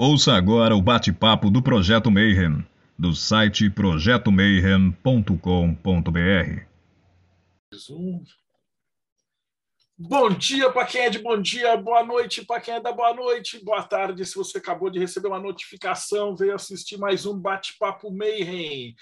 Ouça agora o bate-papo do Projeto Mayhem, do site projetomayhem.com.br. Bom dia para quem é de bom dia, boa noite para quem é da boa noite, boa tarde se você acabou de receber uma notificação, veio assistir mais um bate-papo Mayhem.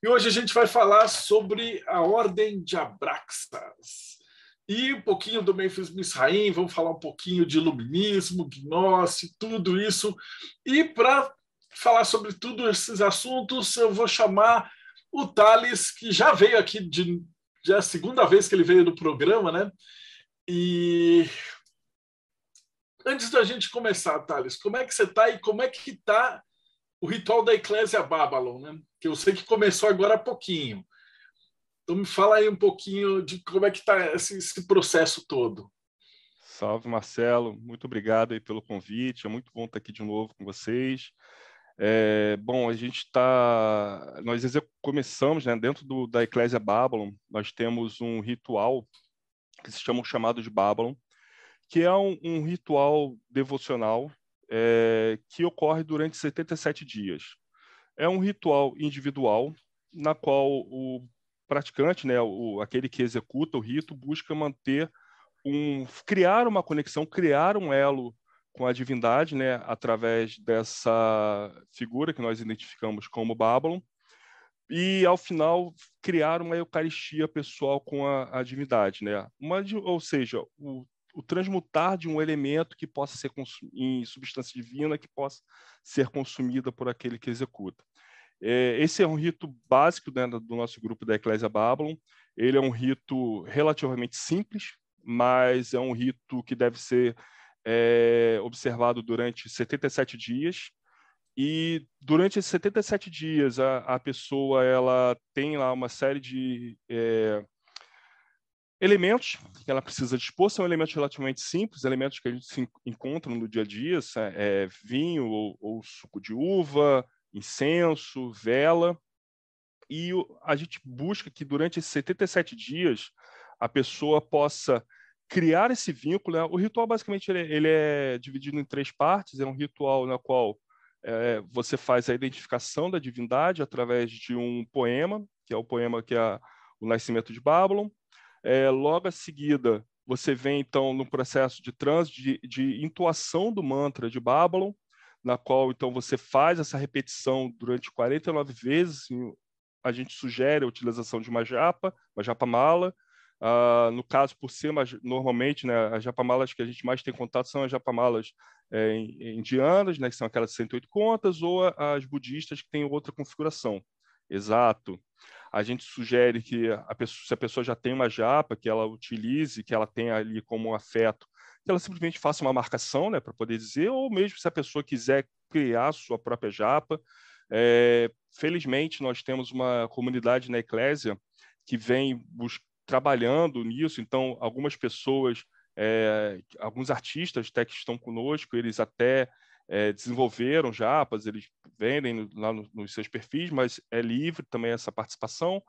E hoje a gente vai falar sobre a Ordem de Abraxas e um pouquinho do Memphis Misraim, vamos falar um pouquinho de iluminismo, gnose, tudo isso. E para falar sobre tudo esses assuntos, eu vou chamar o Thales, que já veio aqui, de, já é a segunda vez que ele veio no programa, né? E antes da gente começar, Thales, como é que você está e como é que está o ritual da Eclésia Babylon, né? Que eu sei que começou agora há pouquinho. Então me fala aí um pouquinho de como é que está esse, esse, processo todo. Salve, Marcelo. Muito obrigado aí pelo convite. É muito bom estar aqui de novo com vocês. É, bom, a gente está... Nós começamos, né, dentro do, da Eclésia Babylon, nós temos um ritual que se chama o Chamado de Babylon, que é um, um ritual devocional é, que ocorre durante 77 dias. É um ritual individual, na qual o praticante, né, o, aquele que executa o rito, busca manter um, criar uma conexão, criar um elo com a divindade, né, através dessa figura que nós identificamos como Babylon, e ao final criar uma eucaristia pessoal com a, a divindade, né? Uma, ou seja, o, o, transmutar de um elemento que possa ser em substância divina que possa ser consumida por aquele que executa. É, esse é um rito básico né, do nosso grupo da Eclésia Babylon. Ele é um rito relativamente simples, mas é um rito que deve ser é, observado durante 77 dias. E durante esses 77 dias, a, a pessoa ela tem lá uma série de é, elementos que ela precisa dispor. São elementos relativamente simples, elementos que a gente se encontra no dia a dia, é, vinho ou, ou suco de uva, incenso, vela, e a gente busca que durante esses 77 dias a pessoa possa criar esse vínculo. Né? O ritual, basicamente, ele, ele, é dividido em três partes. É um ritual na qual é, você faz a identificação da divindade através de um poema, que é o poema que é o Nascimento de Babylon. É, logo a seguida, você vem, então, no processo de trânsito, de, de intuação do mantra de Babylon, na qual então você faz essa repetição durante 49 vezes. A gente sugere a utilização de uma japa, uma japa mala. Uh, no caso, por ser normalmente, né, as japamalas que a gente mais tem contato são as japamalas é, indianas, né, que são aquelas 108 contas, ou as budistas que têm outra configuração. Exato. A gente sugere que a pessoa, se a pessoa já tem uma japa, que ela utilize, que ela tenha ali como afeto que ela simplesmente faça uma marcação, né, para poder dizer, ou mesmo se a pessoa quiser criar sua própria japa. É, felizmente, nós temos uma comunidade na Eclésia que vem trabalhando nisso, então, algumas pessoas, é, alguns artistas até que estão conosco, eles até é, desenvolveram japas, eles vendem lá no, nos seus perfis, mas é livre também essa participação.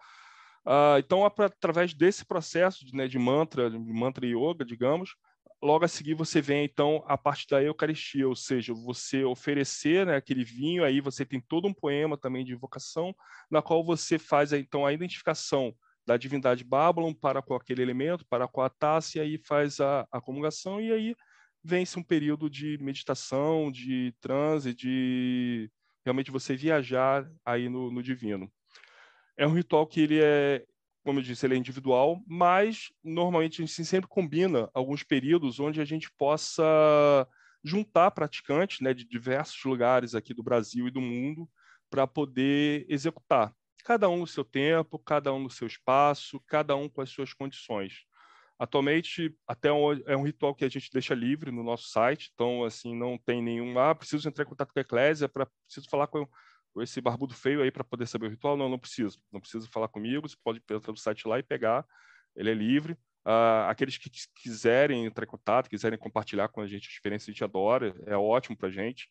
Uh, então, através desse processo né, de mantra, de mantra yoga, digamos, logo a seguir você vem então a parte da Eucaristia, ou seja, você oferecer né, aquele vinho, aí você tem todo um poema também de invocação, na qual você faz então a identificação da divindade Babylon para com aquele elemento, para com a taça, e aí faz a, a comungação, e aí vence um período de meditação, de transe, de realmente você viajar aí no, no divino. É um ritual que ele é como eu disse, ele é individual, mas normalmente a gente sempre combina alguns períodos onde a gente possa juntar praticantes né, de diversos lugares aqui do Brasil e do mundo para poder executar. Cada um no seu tempo, cada um no seu espaço, cada um com as suas condições. Atualmente, até é um ritual que a gente deixa livre no nosso site, então, assim, não tem nenhum, ah, preciso entrar em contato com a Eclésia, para preciso falar com esse barbudo feio aí para poder saber o ritual? Não, não preciso. Não precisa falar comigo. Você pode entrar no site lá e pegar. Ele é livre. Uh, aqueles que quiserem entrar em contato, quiserem compartilhar com a gente a experiência, a gente adora. É ótimo para a gente.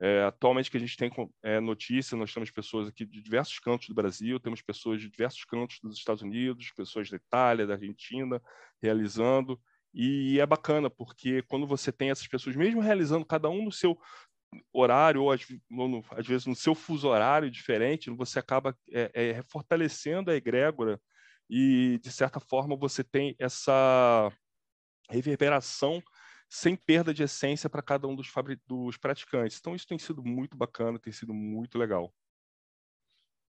É, atualmente que a gente tem é, notícia, nós temos pessoas aqui de diversos cantos do Brasil, temos pessoas de diversos cantos dos Estados Unidos, pessoas da Itália, da Argentina, realizando. E é bacana, porque quando você tem essas pessoas, mesmo realizando cada um no seu horário, ou às, às, vezes no seu fuso horário diferente, você acaba é, é, fortalecendo a egrégora e, de certa forma, você tem essa reverberação sem perda de essência para cada um dos, dos praticantes. Então, isso tem sido muito bacana, tem sido muito legal.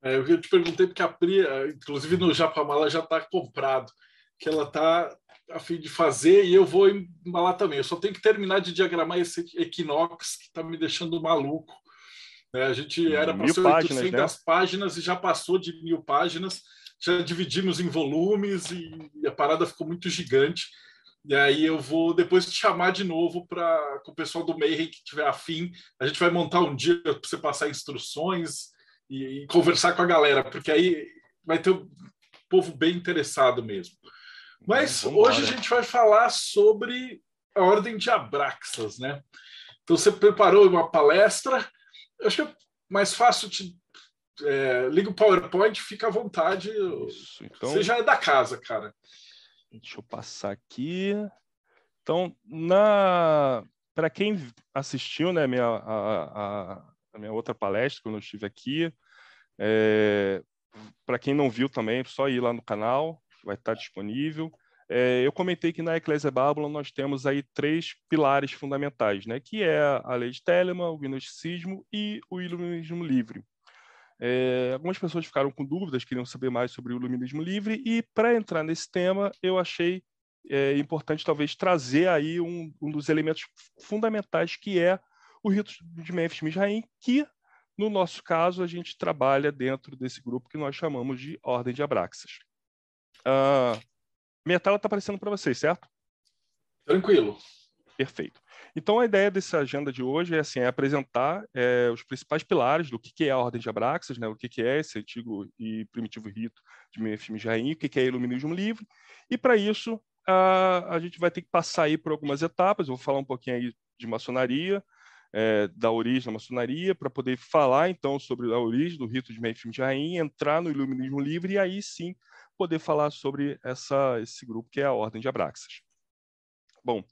É, eu te perguntei porque a Pri, inclusive no Japamala já está comprado, que ela está a fim de fazer e eu vou embalar também. Eu só tenho que terminar de diagramar esse Equinox que está me deixando maluco. É, a gente era para ser 800 né? páginas e já passou de mil páginas. Já dividimos em volumes e a parada ficou muito gigante. E aí eu vou depois te chamar de novo para o pessoal do Mayhem que tiver afim. A gente vai montar um dia para você passar instruções e, e, conversar com a galera, porque aí vai ter um povo bem interessado mesmo. Mas hoje a gente vai falar sobre a Ordem de Abraxas, né? Então você preparou uma palestra. Eu acho que é mais fácil te é, liga o PowerPoint, fica à vontade. Isso, então... Você já é da casa, cara. Deixa eu passar aqui. Então, na para quem assistiu, né, minha, a, a, a, minha outra palestra quando eu estive aqui, é, para quem não viu também, só ir lá no canal, vai estar disponível. É, eu comentei que na Eclésia Babylon nós temos aí três pilares fundamentais, né, que é a lei de Telemann, o gnosticismo e o iluminismo livre. É, algumas pessoas ficaram com dúvidas, queriam saber mais sobre o iluminismo livre, e para entrar nesse tema, eu achei é, importante talvez trazer aí um, um, dos elementos fundamentais que é o rito de Memphis Mizraim, que no nosso caso a gente trabalha dentro desse grupo que nós chamamos de Ordem de Abraxas. Uh, minha tela está aparecendo para vocês, certo? Tranquilo. Perfeito. Então, a ideia dessa agenda de hoje é, assim, é apresentar é, os principais pilares do que, que é a Ordem de Abraxas, né, o que, que é esse antigo e primitivo rito de Memphis Jaim, o que, que é Iluminismo Livre, e para isso a, a gente vai ter que passar aí por algumas etapas, eu vou falar um pouquinho aí de maçonaria, é, da origem da maçonaria, para poder falar então sobre a origem do rito de Memphis Jaim, entrar no Iluminismo Livre e aí sim poder falar sobre essa, esse grupo que é a Ordem de Abraxas. Bom,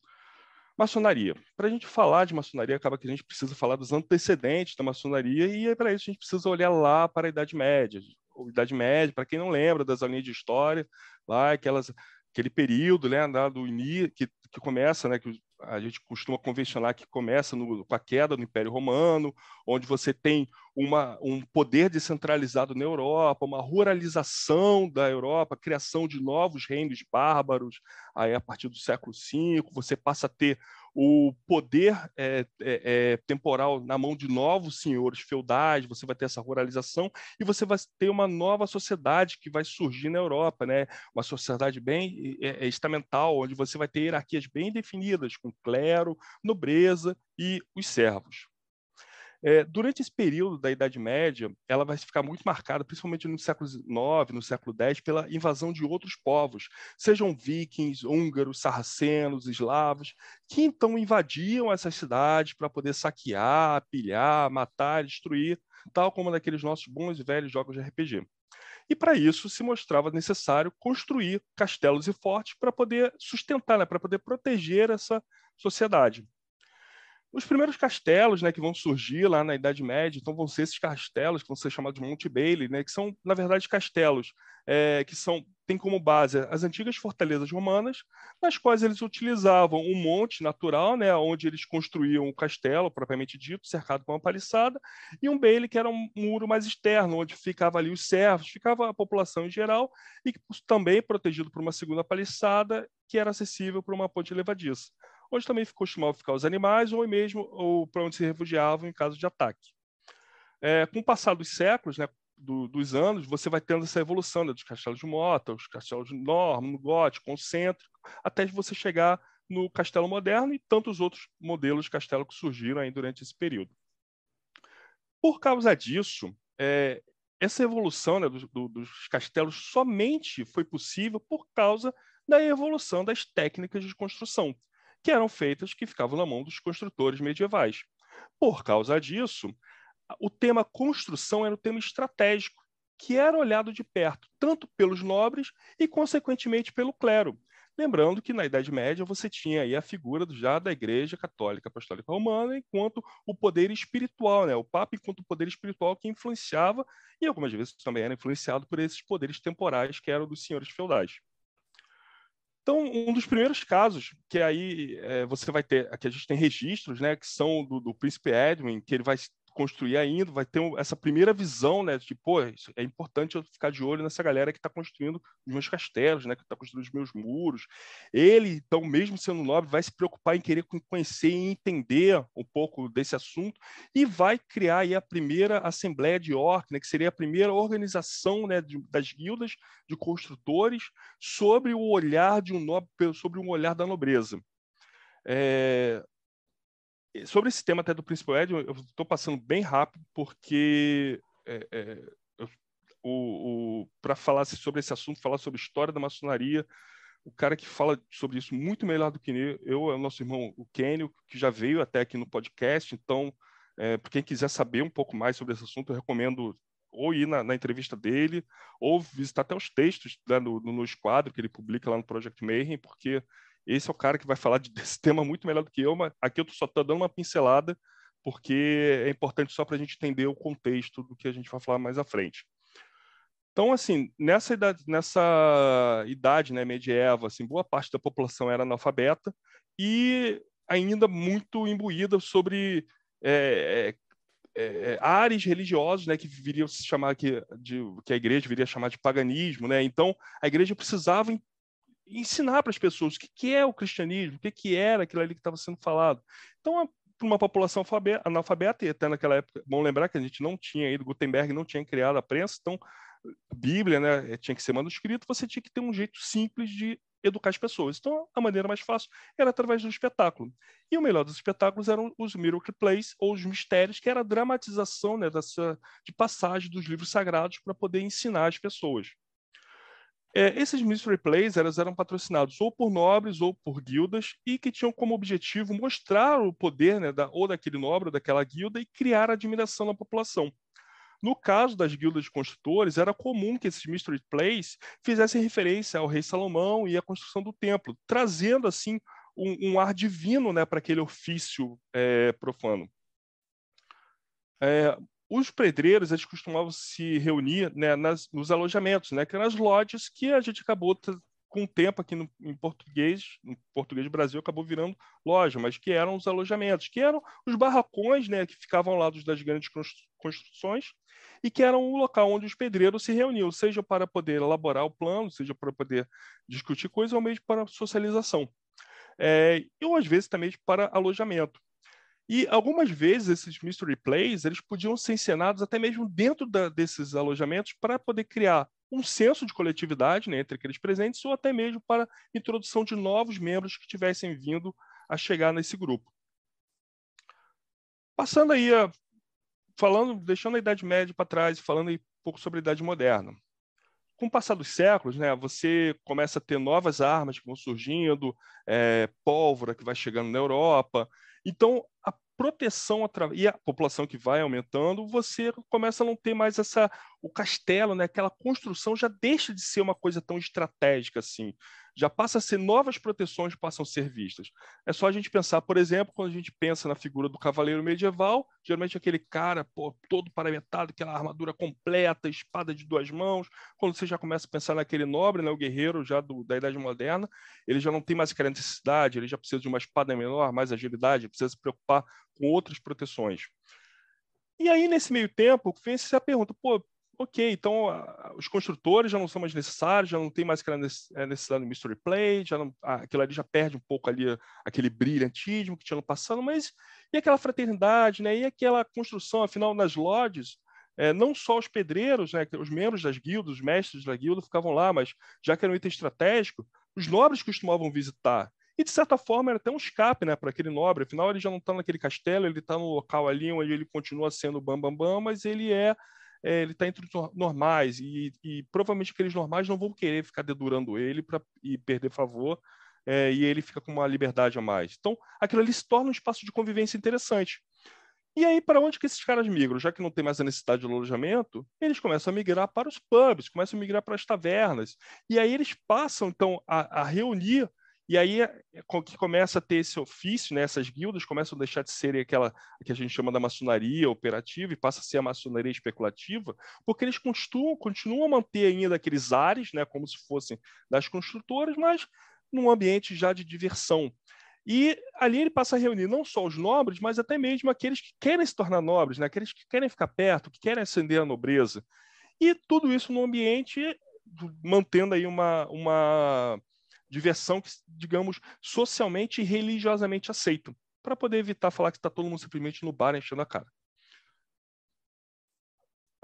maçonaria. Para a gente falar de maçonaria, acaba que a gente precisa falar dos antecedentes da maçonaria e para isso a gente precisa olhar lá para a Idade Média. Idade Média, para quem não lembra das aulinhas de história, lá aquelas aquele período né, do início que, que começa, né, que a gente costuma convencionar que começa no, com a queda do Império Romano, onde você tem uma, um poder descentralizado na Europa, uma ruralização da Europa, criação de novos reinos bárbaros, aí a partir do século V, você passa a ter o poder é, é, é, temporal na mão de novos senhores feudais, você vai ter essa ruralização e você vai ter uma nova sociedade que vai surgir na Europa, né? uma sociedade bem é, é, estamental, onde você vai ter hierarquias bem definidas, com clero, nobreza e os servos. É, durante esse período da Idade Média, ela vai ficar muito marcada, principalmente no século IX, no século X, pela invasão de outros povos, sejam vikings, húngaros, sarracenos, eslavos, que então invadiam essas cidades para poder saquear, pilhar, matar, destruir, tal como naqueles nossos bons e velhos jogos de RPG. E para isso se mostrava necessário construir castelos e fortes para poder sustentar, né, para poder proteger essa sociedade. Os primeiros castelos né, que vão surgir lá na Idade Média, então vão ser esses castelos que vão ser chamados de Monte Bailey, né, que são, na verdade, castelos é, que são têm como base as antigas fortalezas romanas, nas quais eles utilizavam um monte natural, né, onde eles construíam o castelo, propriamente dito, cercado com uma paliçada, e um bailey, que era um muro mais externo, onde ficava ali os servos, ficava a população em geral, e também protegido por uma segunda paliçada, que era acessível por uma ponte levadiça onde também costumava ficar os animais ou mesmo ou para onde se refugiavam em caso de ataque. É, com o passar dos séculos, né, do, dos anos, você vai tendo essa evolução né, dos castelos de Mota, os castelos de Norma, no gótico, concêntrico, até você chegar no castelo moderno e tantos outros modelos de castelo que surgiram aí durante esse período. Por causa disso, é, essa evolução né, do, do, dos castelos somente foi possível por causa da evolução das técnicas de construção que eram feitas que ficavam na mão dos construtores medievais. Por causa disso, o tema construção era um tema estratégico, que era olhado de perto, tanto pelos nobres e, consequentemente, pelo clero. Lembrando que na Idade Média você tinha aí a figura já da Igreja Católica Apostólica Romana enquanto o poder espiritual, né? o Papa enquanto o poder espiritual que influenciava e algumas vezes também era influenciado por esses poderes temporais que eram dos senhores feudais. Então, um dos primeiros casos que aí é, você vai ter, aqui a gente tem registros, né, que são do, do príncipe Edwin, que ele vai construir ainda, vai ter essa primeira visão, né, de, pô, é importante eu ficar de olho nessa galera que está construindo os meus castelos, né, que está construindo os meus muros. Ele, então, mesmo sendo nobre, vai se preocupar em querer conhecer e entender um pouco desse assunto e vai criar aí a primeira Assembleia de York, né, que seria a primeira organização, né, de, das guildas de construtores sobre o olhar de um nobre, sobre um olhar da nobreza. É, sobre esse tema até do Príncipe Ed, eu estou passando bem rápido, porque é, é, o, o para falar sobre esse assunto, falar sobre história da maçonaria, o cara que fala sobre isso muito melhor do que eu é o nosso irmão, o Kenio, que já veio até aqui no podcast. Então, é, para quem quiser saber um pouco mais sobre esse assunto, eu recomendo ou ir na, na entrevista dele, ou visitar até os textos né, no, no, no esquadro que ele publica lá no Project Mayhem, porque esse é o cara que vai falar desse tema muito melhor do que eu, mas aqui eu só estou dando uma pincelada, porque é importante só para a gente entender o contexto do que a gente vai falar mais à frente. Então, assim, nessa idade, nessa idade né, medieval, assim, boa parte da população era analfabeta e ainda muito imbuída sobre é, é, é, né, que viriam se chamar que, de, que a igreja viria a chamar de paganismo, né? Então, a igreja precisava ensinar para as pessoas o que, que, é o cristianismo, o que, que era aquilo ali que estava sendo falado. Então, para uma população analfabeta, e até naquela época, bom lembrar que a gente não tinha ido, Gutenberg não tinha criado a prensa, então, Bíblia, né, eh, tinha que ser manuscrito, você tinha que ter um jeito simples de educar as pessoas. Então, a maneira mais fácil era através do espetáculo. E o melhor dos espetáculos eram os miracle plays, ou os mistérios, que era a dramatização né, dessa, de passagem dos livros sagrados para poder ensinar as pessoas. É, esses mystery plays elas eram patrocinados ou por nobres ou por guildas e que tinham como objetivo mostrar o poder né, da, ou daquele nobre ou daquela guilda e criar admiração na população. No caso das guildas de construtores, era comum que esses mystery plays fizessem referência ao rei Salomão e à construção do templo, trazendo assim um, um ar divino né, para aquele ofício é, profano. É, os pedreiros eles costumavam se reunir né, nas, nos alojamentos, né, que eram as lojas que a gente acabou com o tempo aqui no, em português, no português do Brasil acabou virando loja, mas que eram os alojamentos, que eram os barracões né, que ficavam ao lado das grandes construções e que eram o local onde os pedreiros se reuniam, seja para poder elaborar o plano, seja para poder discutir coisas, ou mesmo para socialização. É, ou às vezes também para alojamento. E algumas vezes esses mystery plays eles podiam ser encenados até mesmo dentro da, desses alojamentos para poder criar um senso de coletividade né, entre aqueles presentes ou até mesmo para introdução de novos membros que tivessem vindo a chegar nesse grupo. Passando aí a, falando, deixando a Idade Média para trás, falando aí um pouco sobre a Idade Moderna. Com o passar dos séculos, né, você começa a ter novas armas que vão surgindo, é, pólvora que vai chegando na Europa, então, a proteção e a população que vai aumentando, você começa a não ter mais essa o castelo, né, aquela construção já deixa de ser uma coisa tão estratégica assim já passa a ser novas proteções passam a ser vistas. É só a gente pensar, por exemplo, quando a gente pensa na figura do cavaleiro medieval, geralmente aquele cara pô, todo paramentado, aquela armadura completa, espada de duas mãos. Quando você já começa a pensar naquele nobre, né, o guerreiro já do, da Idade Moderna, ele já não tem mais aquela necessidade, ele já precisa de uma espada menor, mais agilidade, precisa se preocupar com outras proteções. E aí, nesse meio tempo, vem-se a pergunta, pô, ok, então os construtores já não são mais necessários, já não tem mais aquela é, necessidade do mystery play, já não, aquilo ali já perde um pouco ali aquele brilhantismo que tinha no passado, mas e aquela fraternidade, né? E aquela construção, afinal, nas lodges, é, não só os pedreiros, né, os membros das guildas, os mestres da guilda ficavam lá, mas já que era um item estratégico, os nobres costumavam visitar. E, de certa forma, era até um escape né, para aquele nobre. Afinal, ele já não está naquele castelo, ele está no local ali onde ele continua sendo bam, bam, bam, mas ele é é, ele está entre os normais e, e, provavelmente aqueles normais não vão querer ficar dedurando ele para e perder favor é, e ele fica com uma liberdade a mais. Então, aquilo ali se torna um espaço de convivência interessante. E aí, para onde que esses caras migram? Já que não tem mais a necessidade de alojamento, eles começam a migrar para os pubs, começam a migrar para as tavernas. E aí eles passam, então, a, a reunir e aí é, que começa a ter esse ofício, né? essas guildas começam a deixar de serem aquela que a gente chama da maçonaria operativa e passa a ser a maçonaria especulativa, porque eles continuam, continuam a manter ainda aqueles ares, né? como se fossem das construtoras, mas num ambiente já de diversão. E ali ele passa a reunir não só os nobres, mas até mesmo aqueles que querem se tornar nobres, né? aqueles que querem ficar perto, que querem ascender a nobreza. E tudo isso num ambiente mantendo aí uma, uma diversão que, digamos, socialmente e religiosamente aceito, para poder evitar falar que está todo mundo simplesmente no bar enchendo a cara.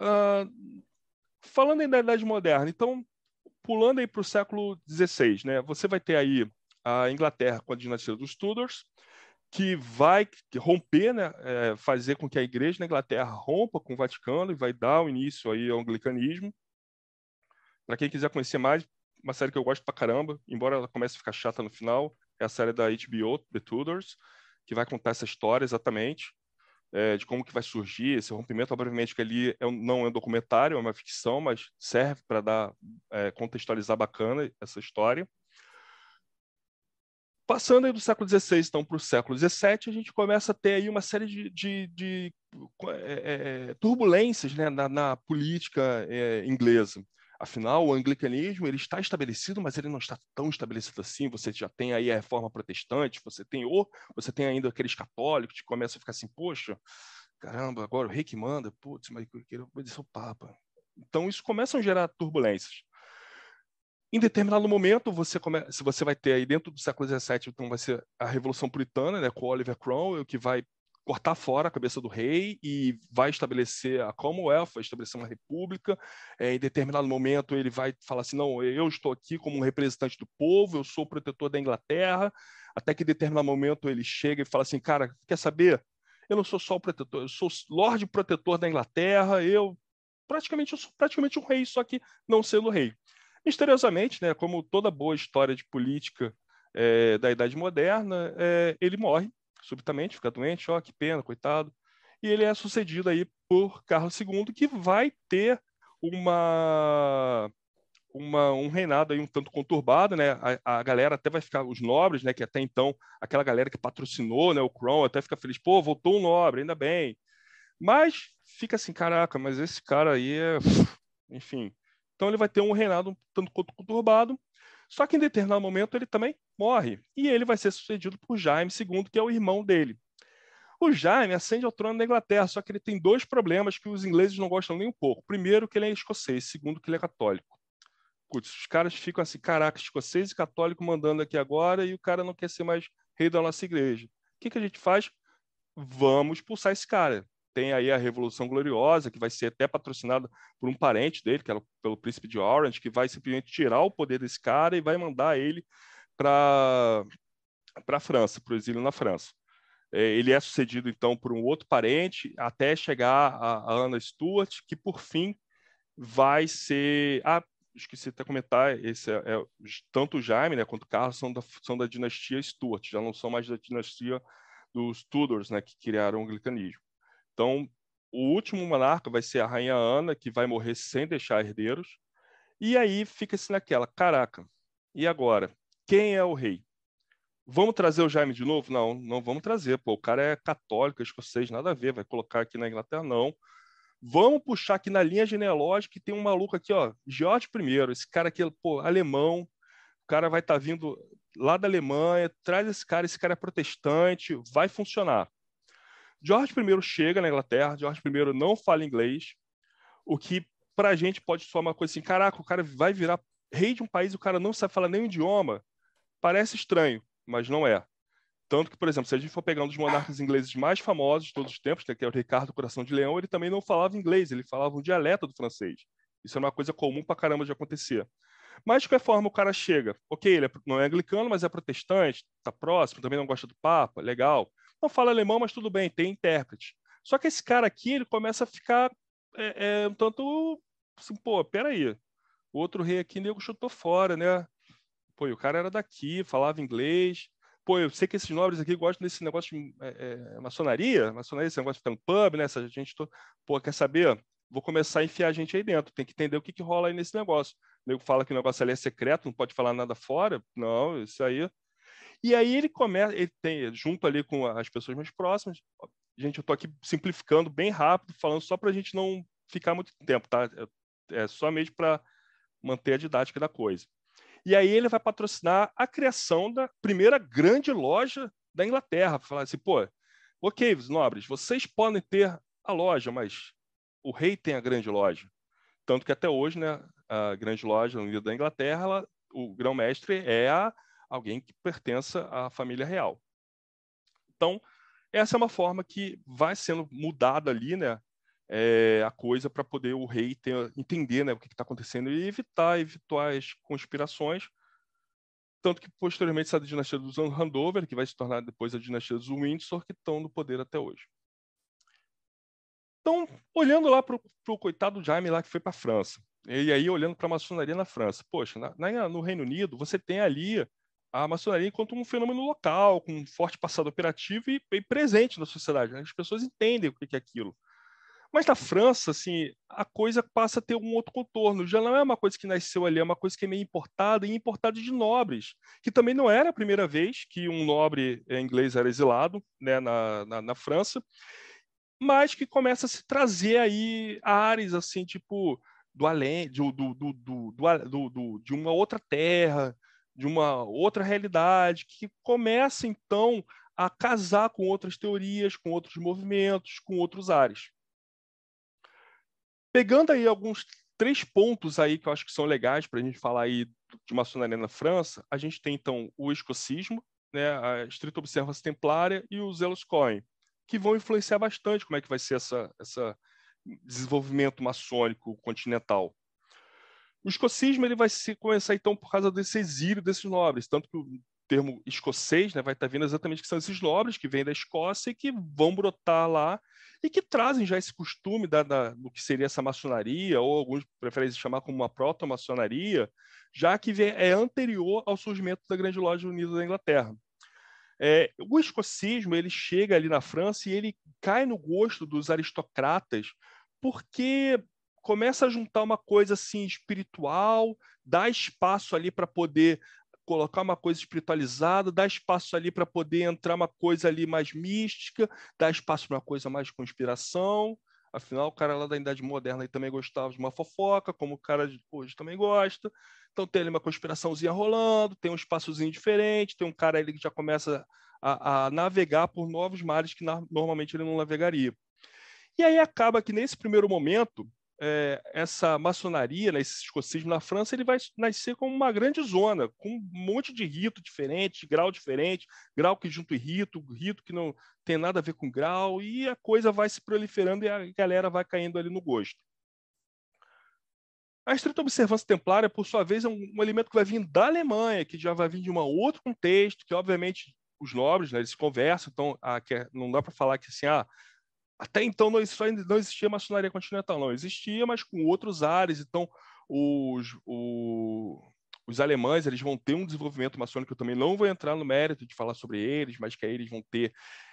Uh, falando da Idade Moderna, então, pulando aí para o século XVI, né, você vai ter aí a Inglaterra com a dinastia dos Tudors, que vai romper, né, é, fazer com que a igreja na Inglaterra rompa com o Vaticano e vai dar o início aí ao anglicanismo. Para quem quiser conhecer mais, uma série que eu gosto pra caramba, embora ela comece a ficar chata no final, é a série da HBO, The Tudors, que vai contar essa história exatamente, é, de como que vai surgir esse rompimento. Obviamente que ali é não é um documentário, é uma ficção, mas serve para dar é, contextualizar bacana essa história. Passando aí do século XVI, então, para o século XVII, a gente começa a ter aí uma série de, de, de é, é, turbulências né, na, na política é, inglesa. Afinal, o anglicanismo ele está estabelecido, mas ele não está tão estabelecido assim. Você já tem aí a reforma protestante, você tem ou você tem ainda aqueles católicos que começam a ficar assim, poxa, caramba, agora o rei que manda, putz, mas eu quero obedecer o Papa. Então isso começa a gerar turbulências. Em determinado momento, você come... se você vai ter aí dentro do século XVII, então vai ser a Revolução Puritana, né, com Oliver Cromwell, que vai cortar fora a cabeça do rei e vai estabelecer a Commonwealth, vai estabelecer uma república. É, em determinado momento, ele vai falar assim: não, eu estou aqui como um representante do povo, eu sou o protetor da Inglaterra. Até que em determinado momento ele chega e fala assim: cara, quer saber? Eu não sou só o protetor, eu sou Lorde Protetor da Inglaterra, eu praticamente eu sou praticamente um rei, só que não sendo rei. Misteriosamente, né, como toda boa história de política é, da Idade Moderna, é, ele morre subitamente, fica doente, ó, que pena, coitado. E ele é sucedido aí por Carlos II, que vai ter uma, uma, um reinado aí um tanto conturbado, né? A, a, galera até vai ficar, os nobres, né? Que até então, aquela galera que patrocinou, né? O Crown até fica feliz, pô, voltou um nobre, ainda bem. Mas fica assim, caraca, mas esse cara aí é, enfim. Então ele vai ter um reinado um tanto conturbado, só que em determinado momento ele também morre e ele vai ser sucedido por Jaime II, que é o irmão dele. O Jaime ascende ao trono da Inglaterra, só que ele tem dois problemas que os ingleses não gostam nem um pouco. Primeiro, que ele é escocês, segundo, que ele é católico. Putz, os caras ficam assim, caraca, escocês e católico mandando aqui agora e o cara não quer ser mais rei da nossa igreja. O que, que a gente faz? Vamos expulsar esse cara tem aí a Revolução Gloriosa, que vai ser até patrocinada por um parente dele, que era pelo príncipe de Orange, que vai simplesmente tirar o poder desse cara e vai mandar ele para a França, para o exílio na França. É, ele é sucedido, então, por um outro parente, até chegar a, a Ana Stuart, que, por fim, vai ser... Ah, esqueci de comentar, esse é, é, tanto o Jaime né, quanto o Carlos são da, são da dinastia Stuart, já não são mais da dinastia dos Tudors, né, que criaram o anglicanismo. Então, o último monarca vai ser a rainha Ana, que vai morrer sem deixar herdeiros. E aí fica-se naquela, caraca, e agora? Quem é o rei? Vamos trazer o Jaime de novo? Não, não vamos trazer. Pô, o cara é católico, escocês, nada a ver. Vai colocar aqui na Inglaterra? Não. Vamos puxar aqui na linha genealógica que tem um maluco aqui, ó, George I. Esse cara aqui, pô, alemão. O cara vai estar tá vindo lá da Alemanha. Traz esse cara, esse cara é protestante, vai funcionar. George I chega na Inglaterra, George I não fala inglês, o que para a gente pode soar uma coisa assim, caraca, o cara vai virar rei de um país e o cara não sabe falar o idioma. Parece estranho, mas não é. Tanto que, por exemplo, se a gente for pegar um dos monarcas ingleses mais famosos de todos os tempos, que é o Ricardo Coração de Leão, ele também não falava inglês, ele falava um dialeto do francês. Isso é uma coisa comum pra caramba de acontecer. Mas, de qualquer forma, o cara chega, ok, ele é, não é anglicano, mas é protestante, tá próximo, também não gosta do Papa, legal não fala alemão, mas tudo bem, tem intérprete. Só que esse cara aqui, ele começa a ficar é, é, um tanto assim, pô, peraí, o outro rei aqui, nego chutou fora, né? Pô, o cara era daqui, falava inglês, pô, eu sei que esses nobres aqui gostam desse negócio de é, é, maçonaria, maçonaria, esse negócio de no pub, né? Essa gente, tô, pô, quer saber? Vou começar a enfiar a gente aí dentro, tem que entender o que, que rola aí nesse negócio. O nego fala que o negócio ali é secreto, não pode falar nada fora. Não, isso aí. E aí ele começa, ele tem, junto ali com as pessoas mais próximas, gente, eu tô aqui simplificando bem rápido, falando só para a gente não ficar muito tempo, tá? É, é só mesmo para manter a didática da coisa. E aí ele vai patrocinar a criação da primeira grande loja da Inglaterra. Falar assim, pô, ok, nobres, vocês podem ter a loja, mas o rei tem a grande loja. Tanto que até hoje, né, a grande loja unida da Inglaterra, ela, o grão-mestre é a, alguém que pertença à família real. Então, essa é uma forma que vai sendo mudada ali, né, é, a coisa para poder o rei ter, entender né, o que está acontecendo e evitar eventuais conspirações. Tanto que, posteriormente, essa dinastia dos Handover, que vai se tornar depois a dinastia dos Windsor, que estão no poder até hoje. Então, olhando lá para o coitado Jaime lá que foi para a França, e aí olhando para a maçonaria na França, poxa, na, na, no Reino Unido você tem ali a maçonaria enquanto um fenômeno local, com um forte passado operativo e, e presente na sociedade. Né? As pessoas entendem o que é aquilo. Mas na França, assim, a coisa passa a ter um outro contorno. Já não é uma coisa que nasceu ali, é uma coisa que é meio importada e importada de nobres, que também não era a primeira vez que um nobre eh, inglês era exilado né, na, na, na França, mas que começa a se trazer aí áreas assim, tipo do além, do, do, do, do, de uma outra terra, de uma outra realidade, que começa então a casar com outras teorias, com outros movimentos, com outros ares. Pegando aí alguns três pontos aí que eu acho que são legais para a gente falar aí de maçonaria na França, a gente tem então o escocismo, né, a estrita observância templária e o zelos coin, que vão influenciar bastante como é que vai ser essa, essa desenvolvimento maçônico continental. O escocismo ele vai se começar então por causa desse exílio desses nobres, tanto que o termo escocês né, vai estar vindo exatamente que são esses nobres que vêm da Escócia e que vão brotar lá e que trazem já esse costume da, da, do que seria essa maçonaria, ou alguns preferem chamar como uma proto-maçonaria, já que é anterior ao surgimento da Grande Loja Unida da Inglaterra. É, o escocismo ele chega ali na França e ele cai no gosto dos aristocratas porque começa a juntar uma coisa assim espiritual, dá espaço ali para poder colocar uma coisa espiritualizada, dá espaço ali para poder entrar uma coisa ali mais mística, dá espaço para uma coisa mais conspiração. Afinal, o cara lá da Idade Moderna também gostava de uma fofoca, como o cara hoje também gosta. Então tem ali uma conspiraçãozinha rolando, tem um espaçozinho diferente, tem um cara ali que já começa a, a navegar por novos mares que na, normalmente ele não navegaria. E aí acaba que nesse primeiro momento é, essa maçonaria, né, esse escocismo na França, ele vai nascer como uma grande zona, com um monte de rito diferente, grau diferente, grau que junto rito, rito que não tem nada a ver com grau, e a coisa vai se proliferando e a galera vai caindo ali no gosto. A estrita observância templária, por sua vez, é um, um elemento que vai vir da Alemanha, que já vai vir de um outro contexto, que obviamente os nobres, né, eles conversam, então a, que é, não dá para falar que assim, ah, até então não, não existia maçonaria continental, não existia, mas com outros ares. Então, os, o, os alemães eles vão ter um desenvolvimento maçônico. Eu também não vou entrar no mérito de falar sobre eles, mas que aí eles vão ter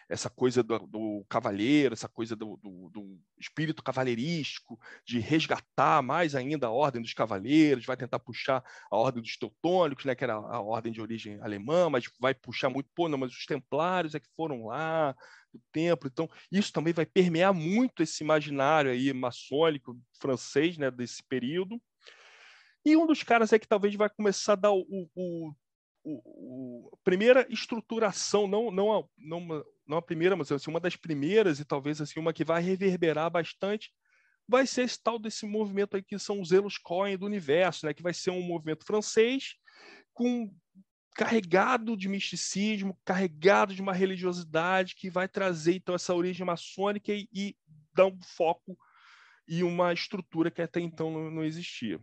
essa coisa do, do cavaleiro, essa coisa do, do, do, espírito cavaleirístico, de resgatar mais ainda a ordem dos cavaleiros, vai tentar puxar a ordem dos teutônicos, né, que era a ordem de origem alemã, mas vai puxar muito, pô, não, mas os templários é que foram lá, do templo. Então, isso também vai permear muito esse imaginário aí maçônico francês, né, desse período. E um dos caras é que talvez vai começar a dar o, o, o, a primeira estruturação, não, não, a, não, não a primeira, mas assim, uma das primeiras e talvez assim uma que vai reverberar bastante, vai ser esse tal desse movimento aí que são os Elos Coin do universo, né, que vai ser um movimento francês com carregado de misticismo, carregado de uma religiosidade que vai trazer então essa origem maçônica e, e dar um foco e uma estrutura que até então não, não, existia.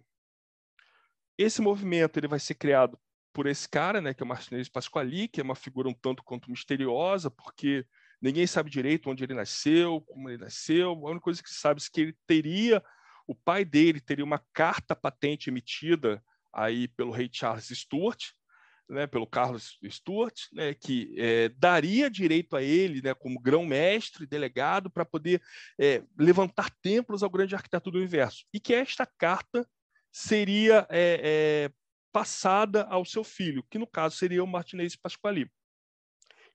Esse movimento ele vai ser criado por esse cara, né, que é o Martinez Pasquali, que é uma figura um tanto quanto misteriosa, porque ninguém sabe direito onde ele nasceu, como ele nasceu. A única coisa que se sabe é que ele teria, o pai dele teria uma carta patente emitida aí pelo rei Charles Stuart, né, pelo Carlos Stuart, né, que é, daria direito a ele, né, como grão-mestre, delegado, para poder é, levantar templos ao grande arquiteto do universo. E que esta carta seria é, é passada ao seu filho, que no caso seria o Martinez Pasquali.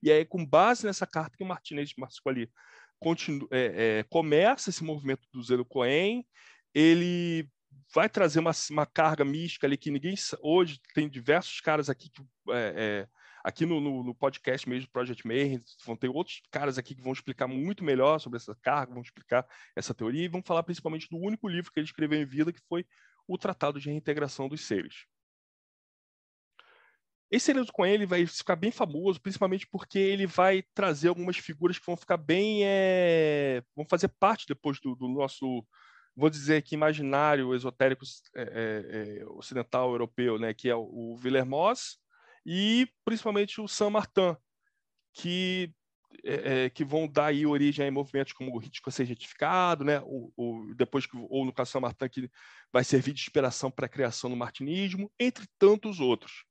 E aí, com base nessa carta que o Martinez Pasquali continua, é, é, começa esse movimento do Zero Cohen, ele vai trazer uma, uma carga mística ali que ninguém hoje tem diversos caras aqui que é, é, aqui no, no, no, podcast mesmo Project Mayhem vão ter outros caras aqui que vão explicar muito melhor sobre essa carga, vão explicar essa teoria e vão falar principalmente do único livro que ele escreveu em vida que foi o Tratado de Reintegração dos Seres. Esse Eleuso com ele vai ficar bem famoso, principalmente porque ele vai trazer algumas figuras que vão ficar bem, é... vão fazer parte depois do, do nosso vou dizer aqui, imaginário esotérico é, é, é, ocidental europeu, né, que é o Villermoz e principalmente o Saint Martin, que é, é, que vão dar aí origem a movimentos como o ritmo a ser retificado, né? O, o, depois que, ou no caso Martin, que vai servir de inspiração para a criação do martinismo, entre tantos outros.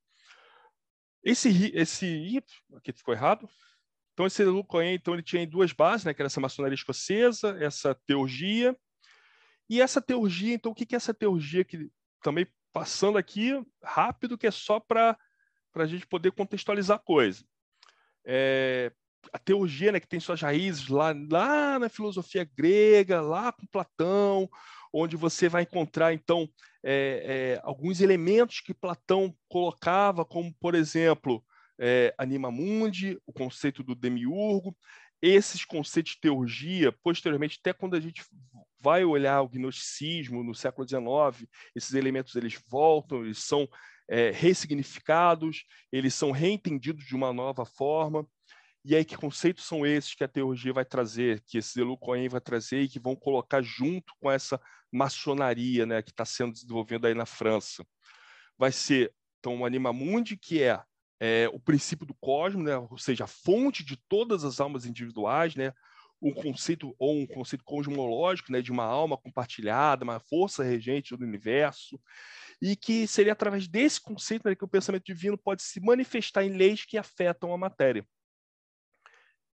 Esse, esse aqui ficou errado. Então esse Lucoen, então ele tinha duas bases, né? Que era essa maçonaria escocesa, essa teurgia e essa teurgia, então, o que é essa teurgia que também passando aqui rápido, que é só para a gente poder contextualizar a coisa. É, a teurgia, né, que tem suas raízes lá, lá na filosofia grega, lá com Platão, onde você vai encontrar, então, é, é, alguns elementos que Platão colocava, como, por exemplo, é, anima mundi, o conceito do demiurgo, esses conceitos de teurgia, posteriormente, até quando a gente vai olhar o gnosticismo no século XIX, esses elementos eles voltam, eles são é, ressignificados, eles são reentendidos de uma nova forma. E aí, que conceitos são esses que a teurgia vai trazer, que esse Zelu Cohen vai trazer e que vão colocar junto com essa maçonaria né, que está sendo desenvolvida aí na França? Vai ser, então, o Anima Mundi, que é é, o princípio do cosmos, né? ou seja, a fonte de todas as almas individuais, né? um conceito ou um conceito cosmológico, né, de uma alma compartilhada, uma força regente do universo, e que seria através desse conceito né, que o pensamento divino pode se manifestar em leis que afetam a matéria.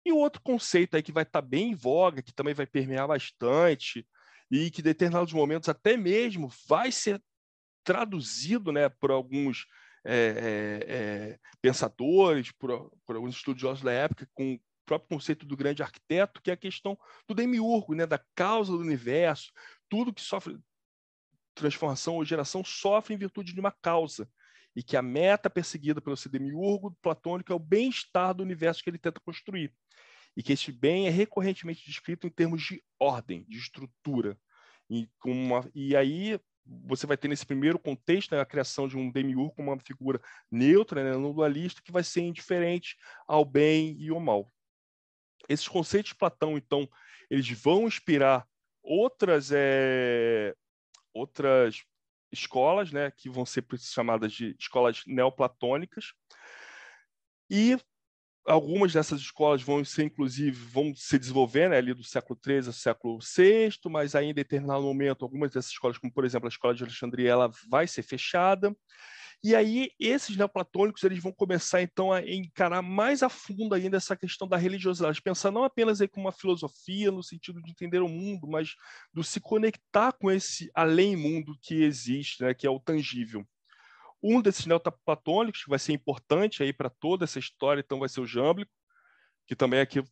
E o outro conceito aí que vai estar tá bem em voga, que também vai permear bastante, e que em determinados momentos até mesmo vai ser traduzido né, por alguns é, é, pensadores, por, por, alguns estudiosos da época, com o próprio conceito do grande arquiteto, que é a questão do demiurgo, né, da causa do universo. Tudo que sofre transformação ou geração sofre em virtude de uma causa. E que a meta perseguida pelo demiurgo platônico é o bem-estar do universo que ele tenta construir. E que este bem é recorrentemente descrito em termos de ordem, de estrutura. E, uma, e aí você vai ter nesse primeiro contexto né, a criação de um demiurgo como uma figura neutra, né, não dualista, que vai ser indiferente ao bem e ao mal. Esses conceitos de Platão, então, eles vão inspirar outras, é, outras escolas, né, que vão ser chamadas de escolas neoplatônicas, e algumas dessas escolas vão ser, inclusive, vão se desenvolver né, ali do século XIII ao século VI, mas aí em determinado momento, algumas dessas escolas, como por exemplo a escola de Alexandria, ela vai ser fechada. E aí esses neoplatônicos eles vão começar então a encarar mais a fundo ainda essa questão da religiosidade, pensar não apenas aí como uma filosofia no sentido de entender o mundo, mas do se conectar com esse além mundo que existe, né, que é o tangível. Um desses neoplatônicos, que vai ser importante aí para toda essa história, então vai ser o Jâmblico, que também é aqui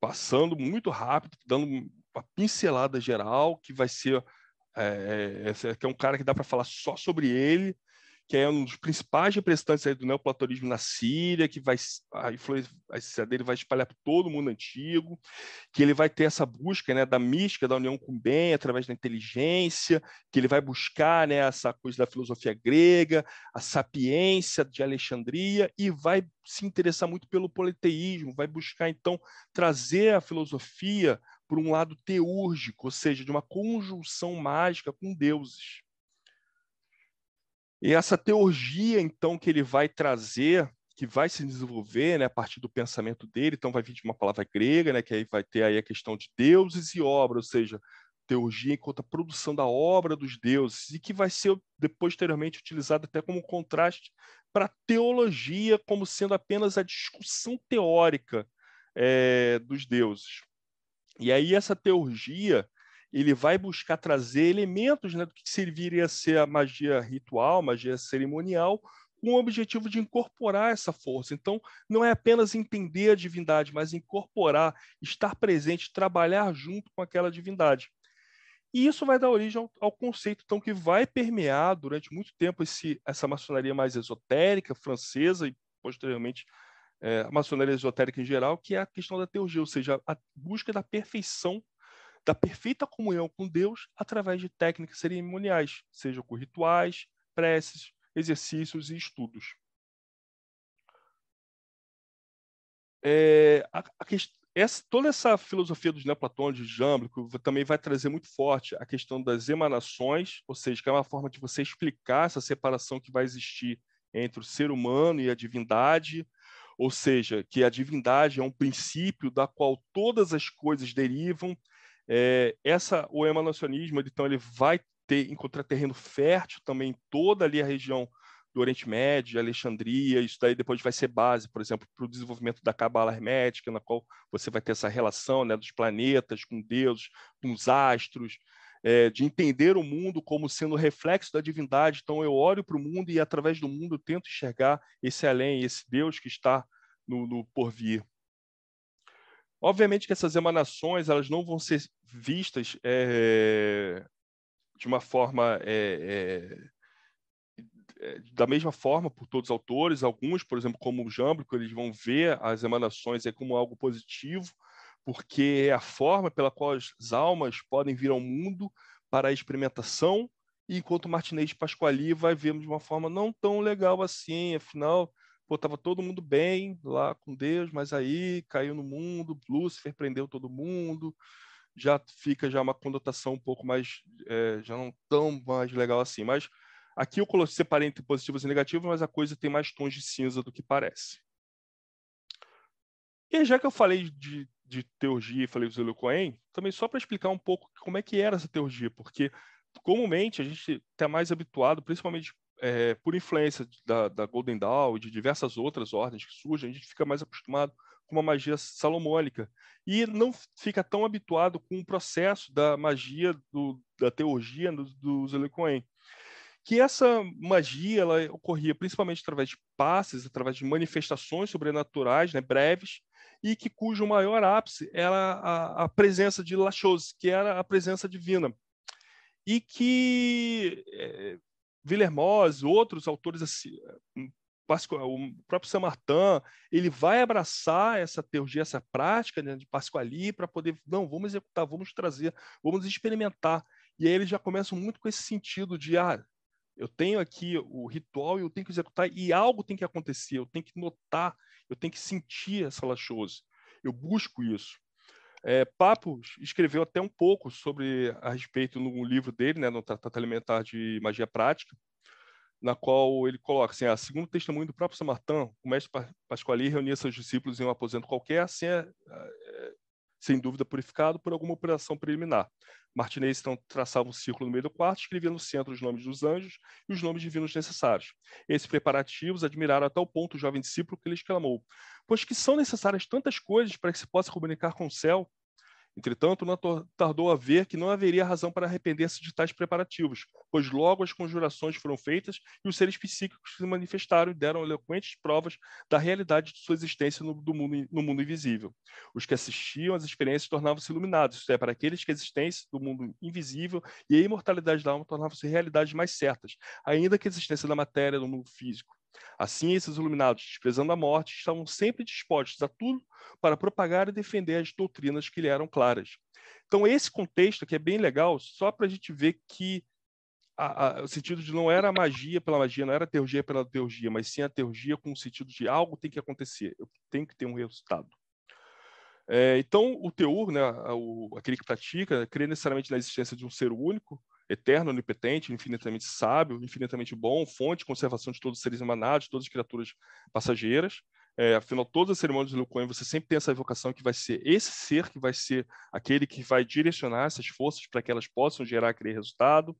passando muito rápido, dando uma pincelada geral, que vai ser é, é, é um cara que dá para falar só sobre ele, que é um dos principais representantes do neoplatonismo na Síria, que vai a influência dele vai espalhar por todo o mundo antigo, que ele vai ter essa busca né, da mística da união com o bem através da inteligência, que ele vai buscar né, essa coisa da filosofia grega, a sapiência de Alexandria e vai se interessar muito pelo politeísmo, vai buscar então trazer a filosofia por um lado teúrgico, ou seja, de uma conjunção mágica com deuses. E essa teurgia, então, que ele vai trazer, que vai se desenvolver né, a partir do pensamento dele, então vai vir de uma palavra grega, né, que aí vai ter aí a questão de deuses e obra, ou seja, teurgia enquanto a produção da obra dos deuses e que vai ser posteriormente utilizada até como contraste para a teologia como sendo apenas a discussão teórica é, dos deuses. E aí essa teurgia ele vai buscar trazer elementos né, do que serviria a ser a magia ritual, magia cerimonial, com o objetivo de incorporar essa força. Então, não é apenas entender a divindade, mas incorporar, estar presente, trabalhar junto com aquela divindade. E isso vai dar origem ao, ao conceito então, que vai permear durante muito tempo esse, essa maçonaria mais esotérica, francesa e, posteriormente, é, a maçonaria esotérica em geral, que é a questão da teologia, ou seja, a busca da perfeição da perfeita comunhão com Deus através de técnicas cerimoniais, seja com rituais, preces, exercícios e estudos. É, a, a, essa, toda essa filosofia dos neoplatônicos, de Jâmblico, também vai trazer muito forte a questão das emanações, ou seja, que é uma forma de você explicar essa separação que vai existir entre o ser humano e a divindade, ou seja, que a divindade é um princípio da qual todas as coisas derivam é, essa, o emanacionismo, então, ele vai ter, encontrar terreno fértil também toda ali a região do Oriente Médio, Alexandria, isso daí depois vai ser base, por exemplo, para o desenvolvimento da cabala hermética, na qual você vai ter essa relação né, dos planetas com Deus, com os astros, é, de entender o mundo como sendo reflexo da divindade. Então, eu olho para o mundo e, através do mundo, tento enxergar esse além, esse Deus que está no, no porvir. Obviamente que essas emanações elas não vão ser vistas é, de uma forma é, é, da mesma forma por todos os autores. Alguns, por exemplo, como o Jâmbrico, eles vão ver as emanações como algo positivo, porque é a forma pela qual as almas podem vir ao mundo para a experimentação, enquanto Martinez Pasquali vai ver de uma forma não tão legal assim, afinal pô, tava todo mundo bem lá com Deus, mas aí caiu no mundo, Lúcifer prendeu todo mundo, já fica já uma conotação um pouco mais, é, já não tão mais legal assim. Mas aqui eu separei entre positivos e negativos, mas a coisa tem mais tons de cinza do que parece. E já que eu falei de, de teurgia e falei do Zélio Cohen, também só para explicar um pouco como é que era essa teurgia, porque comumente a gente está mais habituado, principalmente é, por influência da, da, Golden Dawn e de diversas outras ordens que surgem, a gente fica mais acostumado com uma magia salomônica e não fica tão habituado com o processo da magia, do, da teurgia do, do. Que essa magia ela ocorria principalmente através de passes, através de manifestações sobrenaturais, né, breves, e que cujo maior ápice era a, a presença de La Chose, que era a presença divina e que é, Villermoz, outros autores assim, o próprio Saint-Martin, ele vai abraçar essa teologia, essa prática né, de Pasquali para poder, não, vamos executar, vamos trazer, vamos experimentar. E aí eles já começam muito com esse sentido de, ah, eu tenho aqui o ritual e eu tenho que executar e algo tem que acontecer, eu tenho que notar, eu tenho que sentir essa lachose. Eu busco isso. É, escreveu até um pouco sobre a respeito no livro dele, né, no Tratado Alimentar de Magia Prática, na qual ele coloca assim, a segundo testemunho do próprio Samartã, o mestre Pasquali reunia seus discípulos em um aposento qualquer, sem, é, sem dúvida purificado por alguma operação preliminar. Martinez então traçava um círculo no meio do quarto, escrevia no centro os nomes dos anjos e os nomes divinos necessários. Esses preparativos admiraram até o ponto o jovem discípulo que ele exclamou: Pois que são necessárias tantas coisas para que se possa comunicar com o céu, Entretanto, não tardou a ver que não haveria razão para arrepender-se de tais preparativos, pois logo as conjurações foram feitas e os seres psíquicos se manifestaram e deram eloquentes provas da realidade de sua existência no, mundo, no mundo invisível. Os que assistiam às experiências tornavam-se iluminados, isto é, para aqueles que a existência do mundo invisível e a imortalidade da alma tornavam-se realidades mais certas, ainda que a existência da matéria no mundo físico. Assim, esses iluminados, desprezando a morte, estavam sempre dispostos a tudo para propagar e defender as doutrinas que lhe eram claras. Então, esse contexto aqui é bem legal, só para a gente ver que a, a, o sentido de não era a magia pela magia, não era a teurgia pela teurgia, mas sim a teurgia com o sentido de algo tem que acontecer, tenho que ter um resultado. É, então, o teor, né, o, aquele que pratica, crê necessariamente na existência de um ser único, eterno, onipotente, infinitamente sábio, infinitamente bom, fonte de conservação de todos os seres emanados, todas as criaturas passageiras. É, afinal, todas as cerimônias do Liu você sempre tem essa evocação que vai ser esse ser que vai ser aquele que vai direcionar essas forças para que elas possam gerar aquele resultado.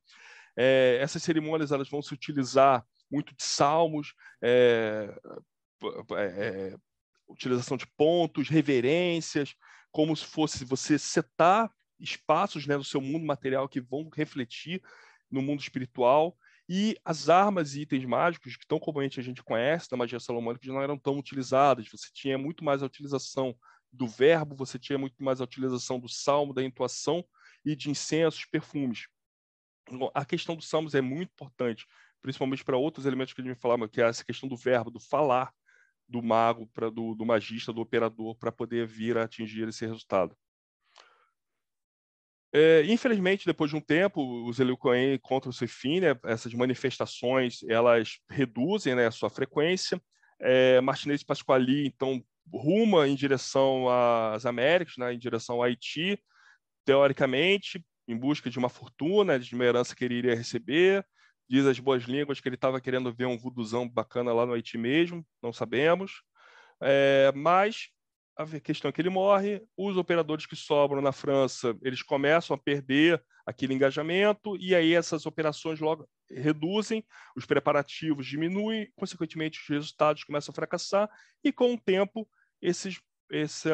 É, essas cerimônias elas vão se utilizar muito de salmos, é, é, é, utilização de pontos, reverências, como se fosse você setar espaços né, no seu mundo material que vão refletir no mundo espiritual. E as armas e itens mágicos, que tão comumente a gente conhece da magia salomônica, não eram tão utilizadas. Você tinha muito mais a utilização do verbo, você tinha muito mais a utilização do salmo, da intuação e de incensos, perfumes. A questão dos salmos é muito importante, principalmente para outros elementos que a gente falava, que é essa questão do verbo, do falar do mago, pra, do, do magista, do operador, para poder vir a atingir esse resultado. É, infelizmente, depois de um tempo, os Eleucoen encontram seu fim, né? essas manifestações elas reduzem né, a sua frequência. É, Martinez Pasquali, então, ruma em direção às Américas, né, em direção ao Haiti, teoricamente, em busca de uma fortuna, de uma herança que ele iria receber. Diz as boas línguas que ele estava querendo ver um vuduzão bacana lá no Haiti mesmo, não sabemos. É, mas a questão é que ele morre, os operadores que sobram na França, eles começam a perder aquele engajamento, e aí essas operações logo reduzem, os preparativos diminuem, consequentemente os resultados começam a fracassar, e com o tempo esses, esse,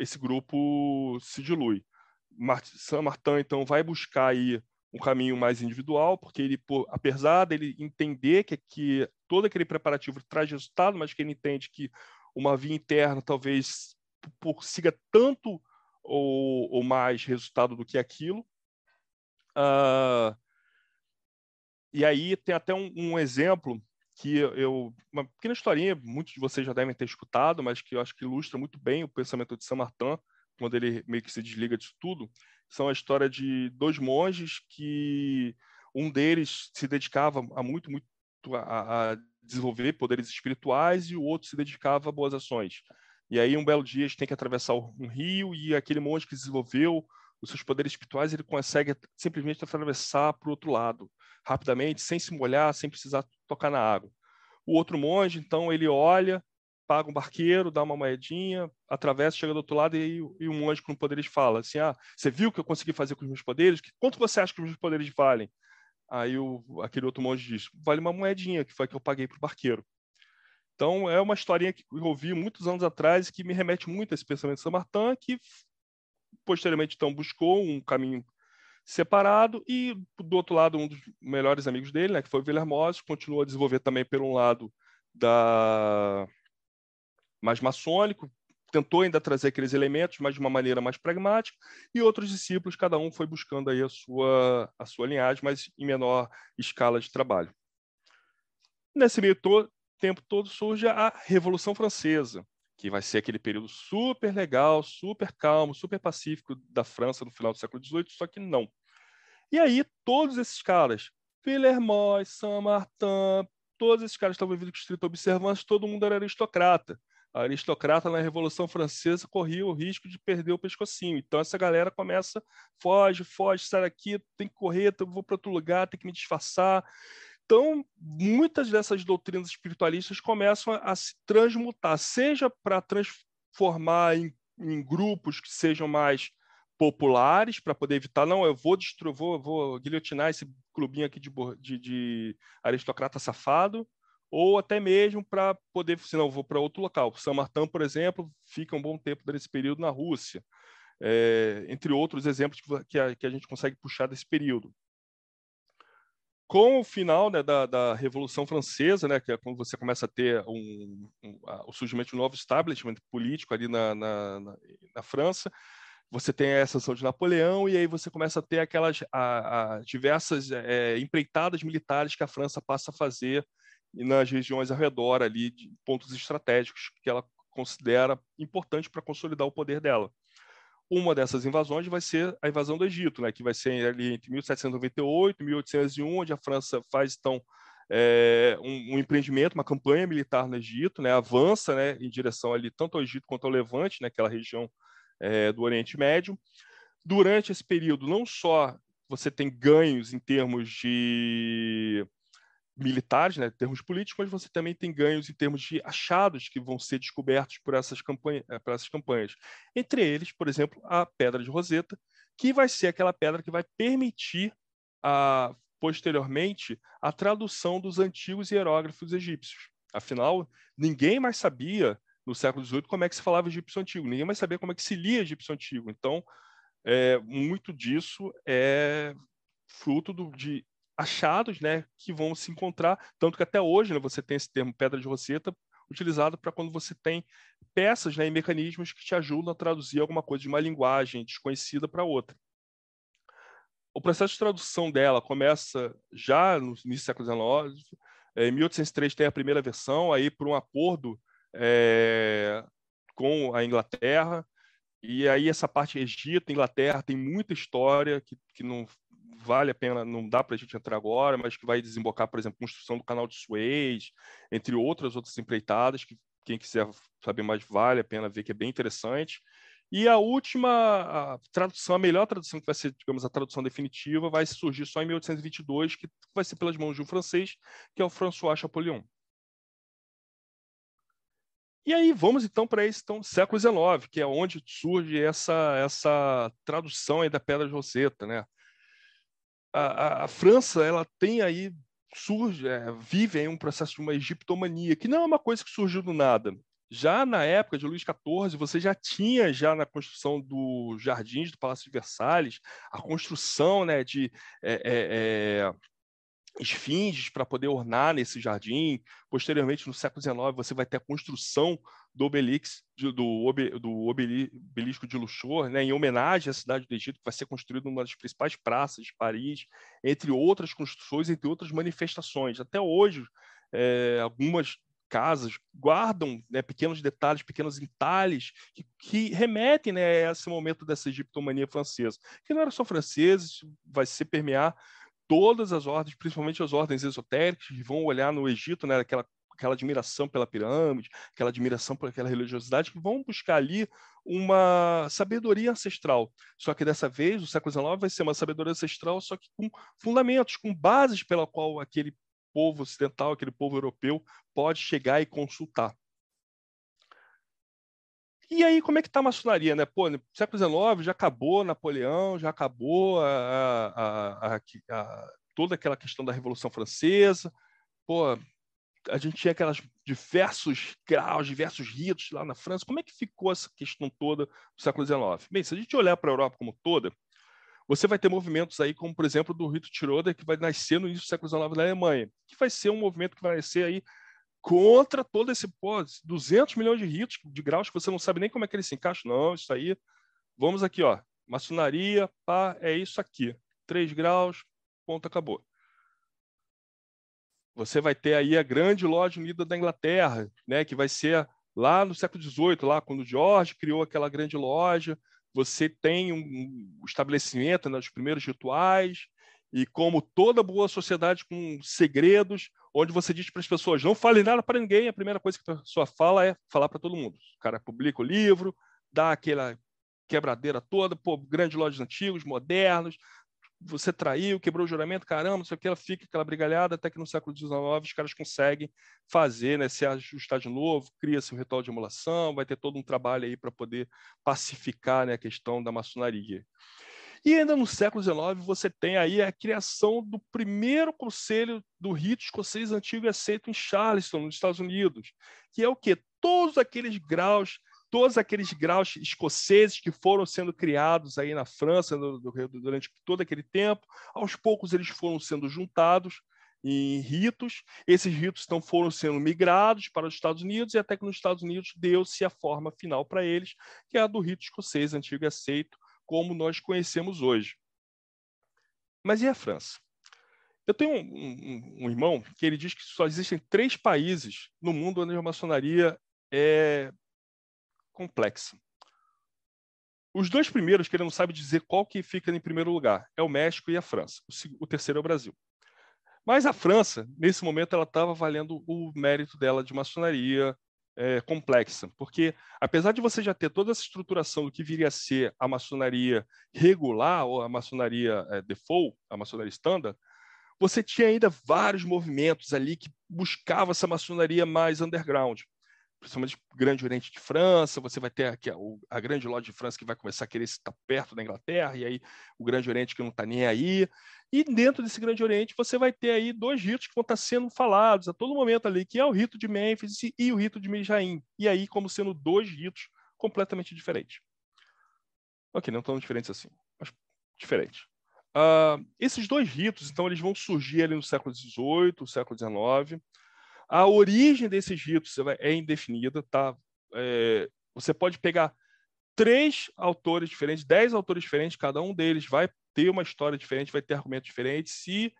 esse, grupo se dilui. Saint-Martin, então, vai buscar aí um caminho mais individual, porque ele, apesar dele entender que, que todo aquele preparativo traz resultado, mas que ele entende que uma via interna talvez siga tanto ou, ou, mais resultado do que aquilo. Uh, e aí tem até um, um, exemplo que eu, uma pequena historinha, muitos de vocês já devem ter escutado, mas que eu acho que ilustra muito bem o pensamento de Saint-Martin, quando ele meio que se desliga disso tudo, são a história de dois monges que um deles se dedicava a muito, muito a, a desenvolver poderes espirituais e o outro se dedicava a boas ações. E aí, um belo dia, gente tem que atravessar um rio e aquele monge que desenvolveu os seus poderes espirituais, ele consegue simplesmente atravessar para o outro lado, rapidamente, sem se molhar, sem precisar tocar na água. O outro monge, então, ele olha, paga um barqueiro, dá uma moedinha, atravessa, chega do outro lado e, e um monge com poderes fala assim, ah, você viu o que eu consegui fazer com os meus poderes? Quanto você acha que os meus poderes valem? Aí o, aquele outro monge diz: vale uma moedinha, que foi que eu paguei para o barqueiro. Então, é uma historinha que eu ouvi muitos anos atrás que me remete muito a esse pensamento de São Martin, que posteriormente então buscou um caminho separado e do outro lado um dos melhores amigos dele, né, que foi o Villermoz, continuou a desenvolver também pelo um lado da mais maçônico, tentou ainda trazer aqueles elementos, mas de uma maneira mais pragmática, e outros discípulos, cada um foi buscando aí a sua, a sua linhagem, mas em menor escala de trabalho. Nesse meio to tempo todo surge a Revolução Francesa, que vai ser aquele período super legal, super calmo, super pacífico da França no final do século XVIII, só que não. E aí, todos esses caras, Villermoz, Saint-Martin, todos esses caras estavam vivendo com estrita observância, todo mundo era aristocrata a aristocrata na Revolução Francesa corria o risco de perder o pescocinho. Então essa galera começa, foge, foge, sai daqui, tem que correr, vou para outro lugar, tem que me disfarçar. Então, muitas dessas doutrinas espiritualistas começam a, a se transmutar, seja para transformar em, em, grupos que sejam mais populares, para poder evitar, não, eu vou destruir, vou, vou guilhotinar esse clubinho aqui de, de, de aristocrata safado, ou até mesmo para poder, se não, vou para outro local. São Martin, por exemplo, fica um bom tempo nesse período na Rússia, é, entre outros exemplos que a, que a, gente consegue puxar desse período. Com o final né, da, da, Revolução Francesa, né, que é quando você começa a ter um, um, o surgimento de um novo establishment político ali na, na, na, na França, você tem a ascensão de Napoleão e aí você começa a ter aquelas a, a diversas é, empreitadas militares que a França passa a fazer e nas regiões ao redor ali de pontos estratégicos que ela considera importante para consolidar o poder dela. Uma dessas invasões vai ser a invasão do Egito, né, que vai ser ali entre 1798 e 1801, onde a França faz então é, um, um, empreendimento, uma campanha militar no Egito, né, avança né, em direção ali tanto ao Egito quanto ao Levante, naquela né, região é, do Oriente Médio. Durante esse período, não só você tem ganhos em termos de militares, né, em termos políticos, mas você também tem ganhos em termos de achados que vão ser descobertos por essas, campanha, eh, por essas campanhas. Entre eles, por exemplo, a Pedra de Roseta, que vai ser aquela pedra que vai permitir, a, posteriormente, a tradução dos antigos hierógrafos egípcios. Afinal, ninguém mais sabia, no século XVIII, como é que se falava egípcio antigo, ninguém mais sabia como é que se lia egípcio antigo. Então, é, muito disso é fruto do, de achados né, que vão se encontrar, tanto que até hoje né, você tem esse termo pedra de roseta utilizado para quando você tem peças né, e mecanismos que te ajudam a traduzir alguma coisa de uma linguagem desconhecida para outra. O processo de tradução dela começa já no início do século XIX. Em 1803 tem a primeira versão, aí por um acordo é, com a Inglaterra. E aí essa parte Egito, Inglaterra, tem muita história que, que não vale a pena, não dá para a gente entrar agora, mas que vai desembocar, por exemplo, construção do canal de Suez, entre outras outras empreitadas, que quem quiser saber mais vale a pena ver, que é bem interessante. E a última a tradução, a melhor tradução que vai ser, digamos, a tradução definitiva, vai surgir só em 1822, que vai ser pelas mãos de um francês, que é o François Champollion. E aí vamos então para esse então, século XIX, que é onde surge essa, essa tradução aí da Pedra de Roseta, né? A, a, França ela tem aí surge é, vive aí um processo de uma egiptomania que não é uma coisa que surgiu do nada. Já na época de Luís XIV você já tinha já na construção dos jardins do Palácio de Versalhes a construção né de é, é, é esfinges para poder ornar nesse jardim. Posteriormente, no século XIX, você vai ter a construção do obelix, do, do obelisco de Luxor, né, em homenagem à cidade do Egito, que vai ser construído numa das principais praças de Paris, entre outras construções, entre outras manifestações. Até hoje, é, algumas casas guardam né, pequenos detalhes, pequenos entalhes que, que remetem né, a esse momento dessa egiptomania francesa, que não era só franceses, vai se permear todas as ordens, principalmente as ordens esotéricas, que vão olhar no Egito, né, aquela, aquela admiração pela pirâmide, aquela admiração por aquela religiosidade, que vão buscar ali uma sabedoria ancestral. Só que dessa vez, o século XIX vai ser uma sabedoria ancestral, só que com fundamentos, com bases pela qual aquele povo ocidental, aquele povo europeu pode chegar e consultar. E aí, como é que está a maçonaria, né? Pô, no século XIX já acabou Napoleão, já acabou a, a, a, toda aquela questão da Revolução Francesa. Pô, a gente tinha aquelas diversos graus, diversos ritos lá na França. Como é que ficou essa questão toda do século XIX? Bem, se a gente olhar para a Europa como toda, você vai ter movimentos aí, como por exemplo do rito Tiroder, que vai nascer no início do século XIX na Alemanha, que vai ser um movimento que vai nascer aí contra todo esse pô, 200 milhões de ritos de graus que você não sabe nem como é que ele se encaixa. Não, isso aí. Vamos aqui, ó. Maçonaria, pá, é isso aqui. Três graus, ponto, acabou. Você vai ter aí a grande loja unida da Inglaterra, né, que vai ser lá no século XVIII, lá quando George criou aquela grande loja. Você tem um estabelecimento nos né, primeiros rituais, e como toda boa sociedade com segredos, onde você diz para as pessoas, não fale nada para ninguém, a primeira coisa que a pessoa fala é falar para todo mundo. O cara publica o livro, dá aquela quebradeira toda, pô, grandes lojas antigos, modernos, você traiu, quebrou o juramento, caramba, não sei o que, ela fica aquela brigalhada, até que no século XIX os caras conseguem fazer, né, se ajustar de novo, cria-se um ritual de emulação, vai ter todo um trabalho aí para poder pacificar né, a questão da maçonaria. E ainda no século XIX você tem aí a criação do primeiro conselho do rito escocês antigo aceito em Charleston, nos Estados Unidos, que é o que todos aqueles graus, todos aqueles graus escoceses que foram sendo criados aí na França durante todo aquele tempo, aos poucos eles foram sendo juntados em ritos. Esses ritos então foram sendo migrados para os Estados Unidos e até que nos Estados Unidos deu-se a forma final para eles, que é a do rito escocês antigo e aceito, como nós conhecemos hoje. Mas e a França? Eu tenho um, um, um, irmão que ele diz que só existem três países no mundo onde a maçonaria é complexa. Os dois primeiros, que ele não sabe dizer qual que fica em primeiro lugar, é o México e a França. O, o terceiro é o Brasil. Mas a França, nesse momento, ela estava valendo o mérito dela de maçonaria, é, complexa, porque apesar de você já ter toda essa estruturação do que viria a ser a maçonaria regular ou a maçonaria é, default, a maçonaria standard, você tinha ainda vários movimentos ali que buscavam essa maçonaria mais underground principalmente Grande Oriente de França, você vai ter aqui a, a Grande Loja de França que vai começar a querer estar perto da Inglaterra, e aí o Grande Oriente que não está nem aí. E dentro desse Grande Oriente você vai ter aí dois ritos que vão estar sendo falados a todo momento ali, que é o rito de Mênfis e o rito de Mijaim. E aí como sendo dois ritos completamente diferentes. Ok, não tão diferentes assim, mas diferentes. Uh, esses dois ritos, então, eles vão surgir ali no século XVIII, século XIX. A origem desses ritos é indefinida, tá? É, você pode pegar três autores diferentes, dez autores diferentes, cada um deles vai ter uma história diferente, vai ter argumentos diferentes, se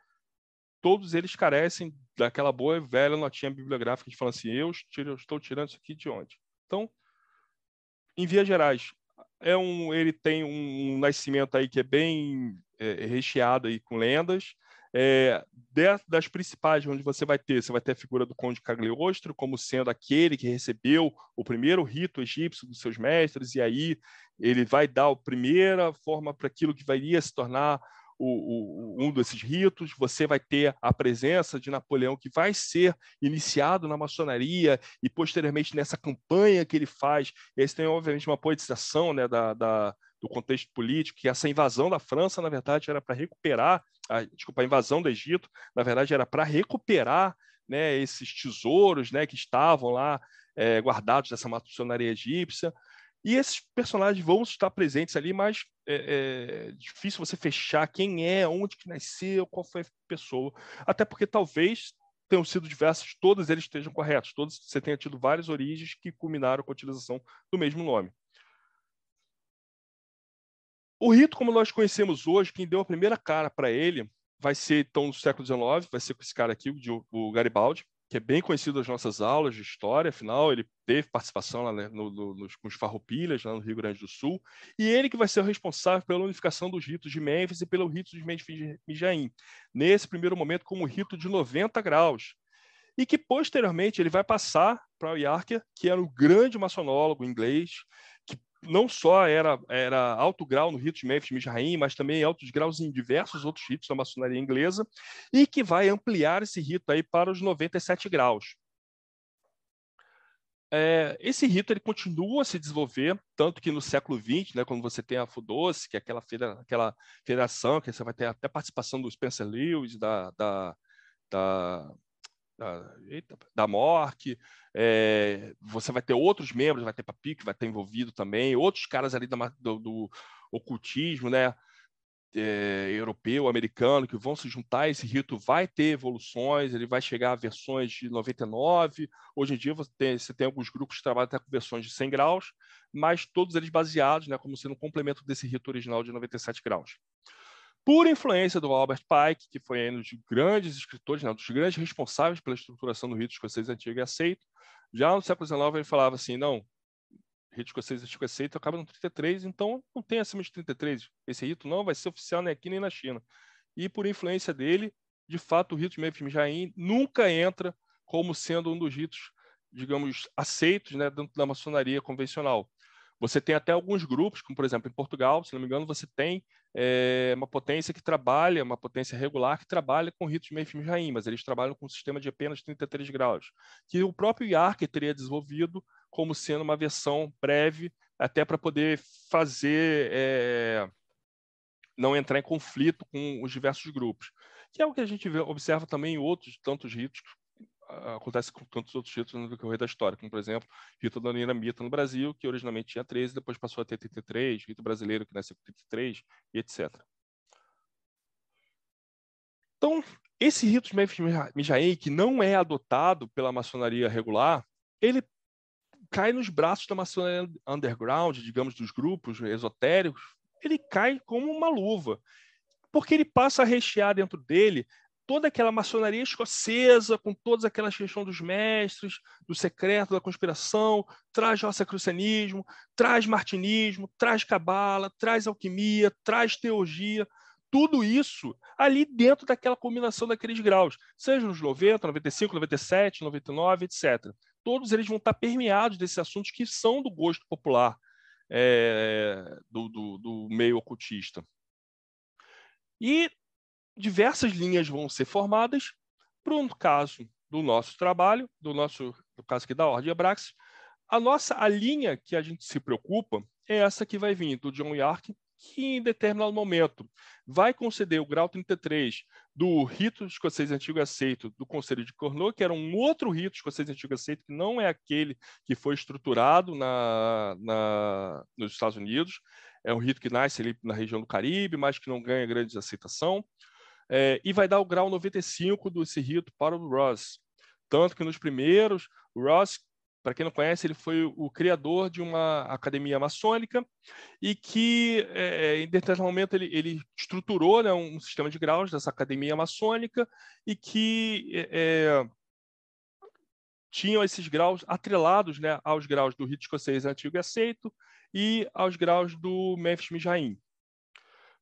todos eles carecem daquela boa e velha notinha bibliográfica de falar assim, eu estou tirando isso aqui de onde? Então, em vias gerais, é um, ele tem um nascimento aí que é bem é, recheado aí com lendas, é, das principais, onde você vai ter, você vai ter a figura do Conde Cagliostro como sendo aquele que recebeu o primeiro rito egípcio dos seus mestres, e aí ele vai dar a primeira forma para aquilo que vai se tornar o, o, um desses ritos, você vai ter a presença de Napoleão, que vai ser iniciado na maçonaria, e posteriormente nessa campanha que ele faz, e você tem, obviamente, uma politização né, da, da, do contexto político, que essa invasão da França, na verdade, era para recuperar, a, desculpa, a invasão do Egito, na verdade, era para recuperar né, esses tesouros né, que estavam lá é, guardados dessa maçonaria egípcia. E esses personagens vão estar presentes ali, mas é, é, difícil você fechar quem é, onde que nasceu, qual foi a pessoa. Até porque talvez tenham sido diversos, todos eles estejam corretos, todos você tenha tido várias origens que culminaram com a utilização do mesmo nome. O rito, como nós conhecemos hoje, quem deu a primeira cara para ele vai ser, então, no século XIX, vai ser com esse cara aqui, o Garibaldi, que é bem conhecido das nossas aulas de história, afinal, ele teve participação lá né, no, no, nos, com os farroupilhas, lá no Rio Grande do Sul, e ele que vai ser o responsável pela unificação dos ritos de Mênfis e pelo rito de Mênfis Mijaim, nesse primeiro momento como rito de 90 graus, e que posteriormente ele vai passar para o Yarker, que era um grande maçonólogo inglês, não só era, era alto grau no rito de Memphis Mizraim, mas também altos graus em diversos outros ritos da maçonaria inglesa, e que vai ampliar esse rito aí para os 97 graus. É, esse rito ele continua a se desenvolver, tanto que no século XX, né, quando você tem a FUDOCE, que é aquela, federa aquela federação, que você vai ter até participação do Spencer Lewis, da, da, da da, eita, da MORC, é, você vai ter outros membros, vai ter Papi que vai estar envolvido também, outros caras ali da, do, do ocultismo, né? É, europeu, americano, que vão se juntar. Esse rito vai ter evoluções, ele vai chegar a versões de 99. Hoje em dia você tem, você tem alguns grupos que trabalham até com versões de 100 graus, mas todos eles baseados né, como sendo um complemento desse rito original de 97 graus por influência do Albert Pike, que foi um dos grandes escritores, né, um dos grandes responsáveis pela estruturação do rito escocês antigo e aceito. Já no século XIX ele falava assim, não, rito escocês antigo e aceito acaba no 33, então não tem acima de 33. Esse rito não vai ser oficial nem aqui nem na China. E por influência dele, de fato, o rito de Memphis Jaim nunca entra como sendo um dos ritos, digamos, aceitos né, dentro da maçonaria convencional. Você tem até alguns grupos, como por exemplo em Portugal, se não me engano, você tem é, uma potência que trabalha, uma potência regular que trabalha com ritos meio Jaim, mas eles trabalham com um sistema de apenas 33 graus, que o próprio IARC teria desenvolvido como sendo uma versão breve, até para poder fazer é, não entrar em conflito com os diversos grupos, que é o que a gente observa também em outros tantos ritos acontece com tantos outros ritos no decorrer da história, como, por exemplo, rito da Mita no Brasil, que originalmente tinha 13, depois passou a ter 33, rito brasileiro, que nasceu com 33, e etc. Então, esse rito de Memphis Mijaen, que não é adotado pela maçonaria regular, ele cai nos braços da maçonaria underground, digamos, dos grupos esotéricos, ele cai como uma luva, porque ele passa a rechear dentro dele toda aquela maçonaria escocesa, com todas aquelas questões dos mestres, do secreto, da conspiração, traz rosacrucianismo, traz martinismo, traz cabala, traz alquimia, traz teologia, tudo isso ali dentro daquela combinação daqueles graus, seja nos 90, 95, 97, 99, etc. Todos eles vão estar permeados desses assuntos que são do gosto popular é, do, do, do meio ocultista. E diversas linhas vão ser formadas. Para o caso do nosso trabalho, do nosso, no caso aqui da Ordem Abraxas, a nossa a linha que a gente se preocupa é essa que vai vir do John Yark, que em determinado momento vai conceder o grau 33 do rito escocês antigo aceito do Conselho de Cornwall, que era um outro rito escocês antigo aceito, que não é aquele que foi estruturado na, na, nos Estados Unidos. É um rito que nasce ali na região do Caribe, mas que não ganha grande aceitação. É, e vai dar o grau 95 desse rito para o Ross. Tanto que nos primeiros, o Ross para quem não conhece, ele foi o criador de uma academia maçônica e que, é, em determinado momento, ele, ele estruturou né, um sistema de graus dessa academia maçônica e que é, tinham esses graus atrelados né, aos graus do rito escocês antigo e aceito e aos graus do Memphis Mijaim.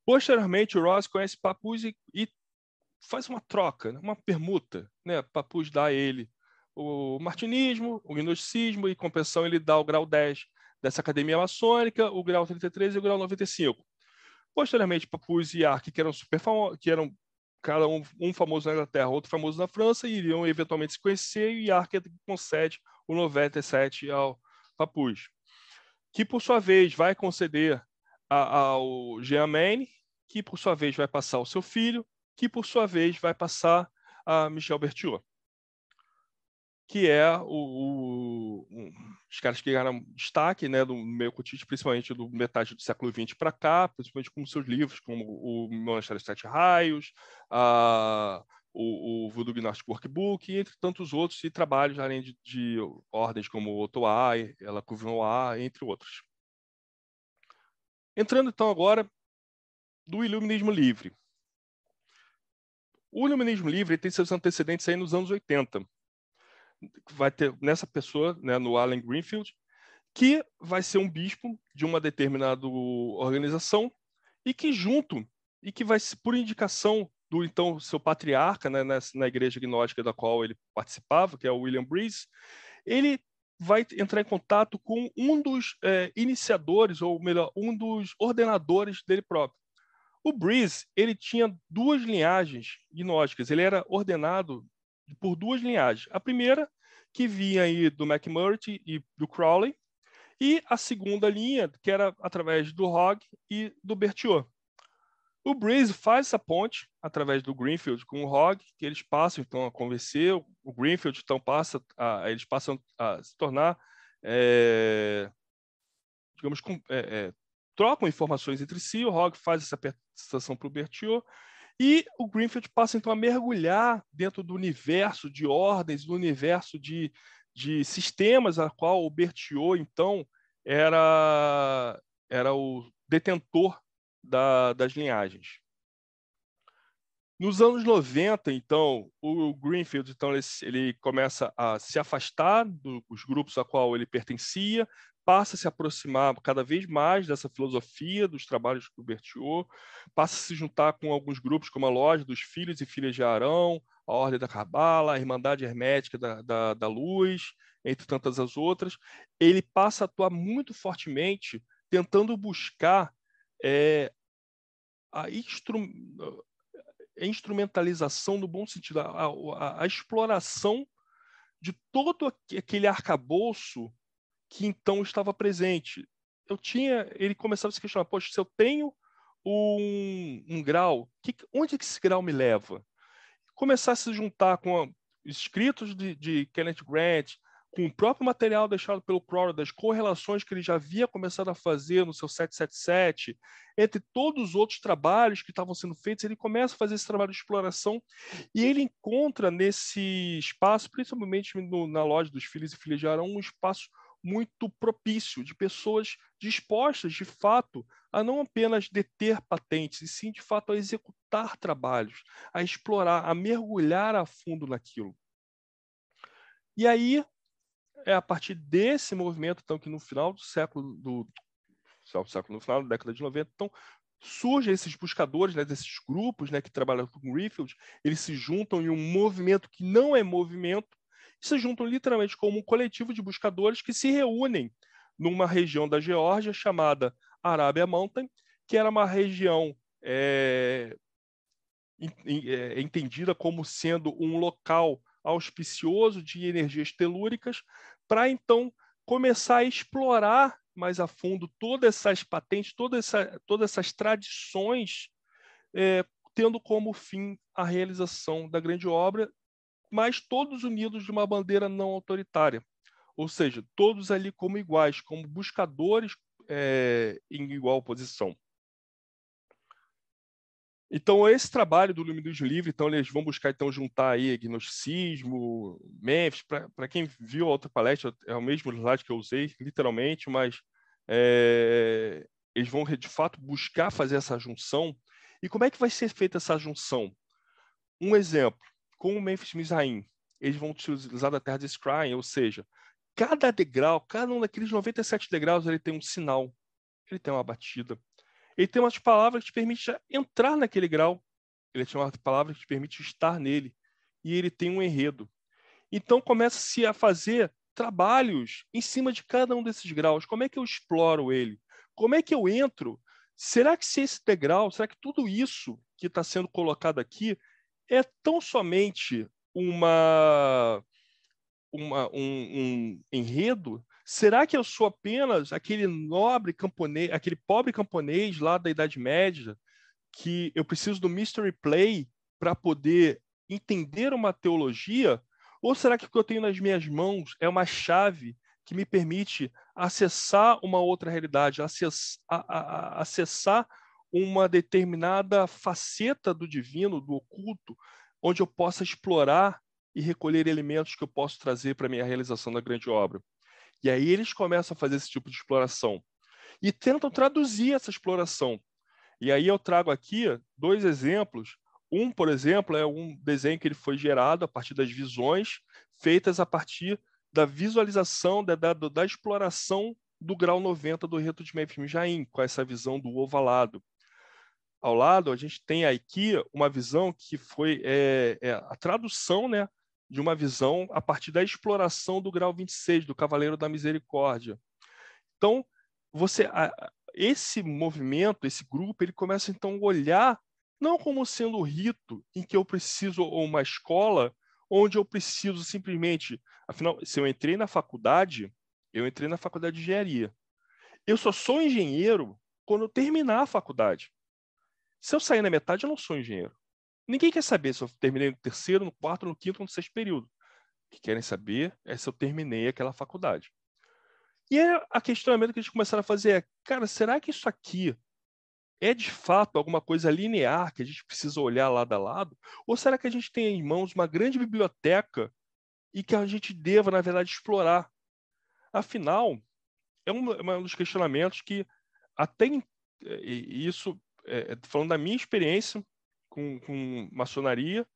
Posteriormente, o Ross conhece Papus e, faz uma troca, né, uma permuta. Né? Dá a ele o martinismo, o gnosticismo, e compensação ele dá o grau 10 dessa academia maçônica, o grau 33 e o grau 95. Posteriormente, Papus e Ark, que eram super famosos, que eram cada um, um, famoso na Inglaterra, outro famoso na França, iriam eventualmente se conhecer, e Ark concede o 97 ao Papus, que por sua vez vai conceder ao Jean Maine, que por sua vez vai passar ao seu filho, que por sua vez vai passar a Michel Berthiaud que é o, o, os caras que ganharam destaque né, do meio cotite, principalmente do metade do século XX para cá, principalmente com seus livros, como o Monastério dos Sete Raios, a, o, o Voodoo Gnostic Workbook, entre tantos outros, e trabalhos além de, de ordens como Otoai, ela Couvinoir, entre outros. Entrando então agora do Iluminismo Livre. O Iluminismo Livre tem seus antecedentes aí nos anos 80, vai ter nessa pessoa, né, no Allen Greenfield, que vai ser um bispo de uma determinada organização e que junto e que vai por indicação do então seu patriarca né, na, na igreja gnóstica da qual ele participava, que é o William Breeze, ele vai entrar em contato com um dos é, iniciadores ou melhor, um dos ordenadores dele próprio. O Breeze ele tinha duas linhagens gnósticas. Ele era ordenado por duas linhagens. A primeira, que vinha aí do McMurtry e do Crowley, e a segunda linha, que era através do Hogg e do Berthiaud. O Breeze faz essa ponte através do Greenfield com o Hogg, que eles passam então a convencer, o Greenfield então passa a, eles passam a se tornar, é, digamos, com, é, é, trocam informações entre si, o Hogg faz essa apresentação para o Berthiaud, e o Greenfield passa então a mergulhar dentro do universo de ordens, do universo de, de sistemas a qual o Berthiaud então era, era o detentor da, das linhagens. Nos anos 90, então, o Greenfield então, ele, ele começa a se afastar dos grupos a qual ele pertencia, passa a se aproximar cada vez mais dessa filosofia dos trabalhos do Berthiaud, passa a se juntar com alguns grupos como a Loja dos Filhos e Filhas de Arão, a Ordem da Cabala, a Irmandade Hermética da, da, da Luz, entre tantas as outras. Ele passa a atuar muito fortemente tentando buscar é, a, instru a, instrumentalização no bom sentido, a, a, a exploração de todo aquele arcabouço que então estava presente. Eu tinha, ele começava a se questionar, poxa, se eu tenho um, um grau, que, onde é que esse grau me leva? Começar a se juntar com a, escritos de, de Kenneth Grant, com o próprio material deixado pelo Crowley, das correlações que ele já havia começado a fazer no seu 777, entre todos os outros trabalhos que estavam sendo feitos, ele começa a fazer esse trabalho de exploração e ele encontra nesse espaço, principalmente no, na loja dos filhos e filhas de Arão, um espaço muito propício de pessoas dispostas, de fato, a não apenas deter patentes, e sim, de fato, a executar trabalhos, a explorar, a mergulhar a fundo naquilo. E aí, é a partir desse movimento, então, que no final do século, do, século no final da década de 90, então, surgem esses buscadores, né, desses grupos né, que trabalham com Greenfield, eles se juntam em um movimento que não é movimento, se juntam literalmente como um coletivo de buscadores que se reúnem numa região da Geórgia chamada Arábia Mountain, que era uma região é, é, entendida como sendo um local auspicioso de energias telúricas, para então começar a explorar mais a fundo todas essas patentes, toda essa, todas essas tradições, é, tendo como fim a realização da grande obra, mas todos unidos de uma bandeira não autoritária. Ou seja, todos ali como iguais, como buscadores é, em igual posição. Então, esse trabalho do Luminos Livre, então eles vão buscar então juntar aí agnosticismo, Memphis, para quem viu a outra palestra, é o mesmo slide que eu usei, literalmente, mas é, eles vão de fato buscar fazer essa junção. E como é que vai ser feita essa junção? Um exemplo, com o Memphis Mizraim, eles vão utilizar da terra de Scrying, ou seja, cada degrau, cada um daqueles 97 degraus, ele tem um sinal, ele tem uma batida, ele tem umas palavras que te permitem entrar naquele grau. Ele tem uma palavra que te permite estar nele. E ele tem um enredo. Então começa-se a fazer trabalhos em cima de cada um desses graus. Como é que eu exploro ele? Como é que eu entro? Será que se esse degrau, será que tudo isso que está sendo colocado aqui é tão somente uma, uma um, um enredo Será que eu sou apenas aquele nobre camponês, aquele pobre camponês lá da Idade Média, que eu preciso do mystery play para poder entender uma teologia? Ou será que o que eu tenho nas minhas mãos é uma chave que me permite acessar uma outra realidade, acessar, uma determinada faceta do divino, do oculto, onde eu possa explorar e recolher elementos que eu posso trazer para a minha realização da grande obra? E aí eles começam a fazer esse tipo de exploração e tentam traduzir essa exploração. E aí eu trago aqui dois exemplos. Um, por exemplo, é um desenho que ele foi gerado a partir das visões feitas a partir da visualização da, da, da exploração do grau 90 do reto de Memphis Jaim, com essa visão do ovalado. Ao lado, a gente tem aqui uma visão que foi é, é, a tradução né, de uma visão a partir da exploração do grau 26, do Cavaleiro da Misericórdia. Então, você esse movimento, esse grupo, ele começa então a olhar não como sendo o rito em que eu preciso ou uma escola onde eu preciso simplesmente, afinal, se eu entrei na faculdade, eu entrei na faculdade de engenharia. Eu só sou engenheiro quando eu terminar a faculdade. Se eu sair na metade, eu não sou engenheiro. Ninguém quer saber se eu terminei no terceiro, no quarto, no quinto, no sexto período. O que querem saber é se eu terminei aquela faculdade. E aí, a questionamento que gente começaram a fazer é, cara, será que isso aqui é de fato alguma coisa linear que a gente precisa olhar lado a lado? Ou será que a gente tem em mãos uma grande biblioteca e que a gente deva, na verdade, explorar? Afinal, é um, é um dos questionamentos que até isso, é, falando da minha experiência, com, com maçonaria,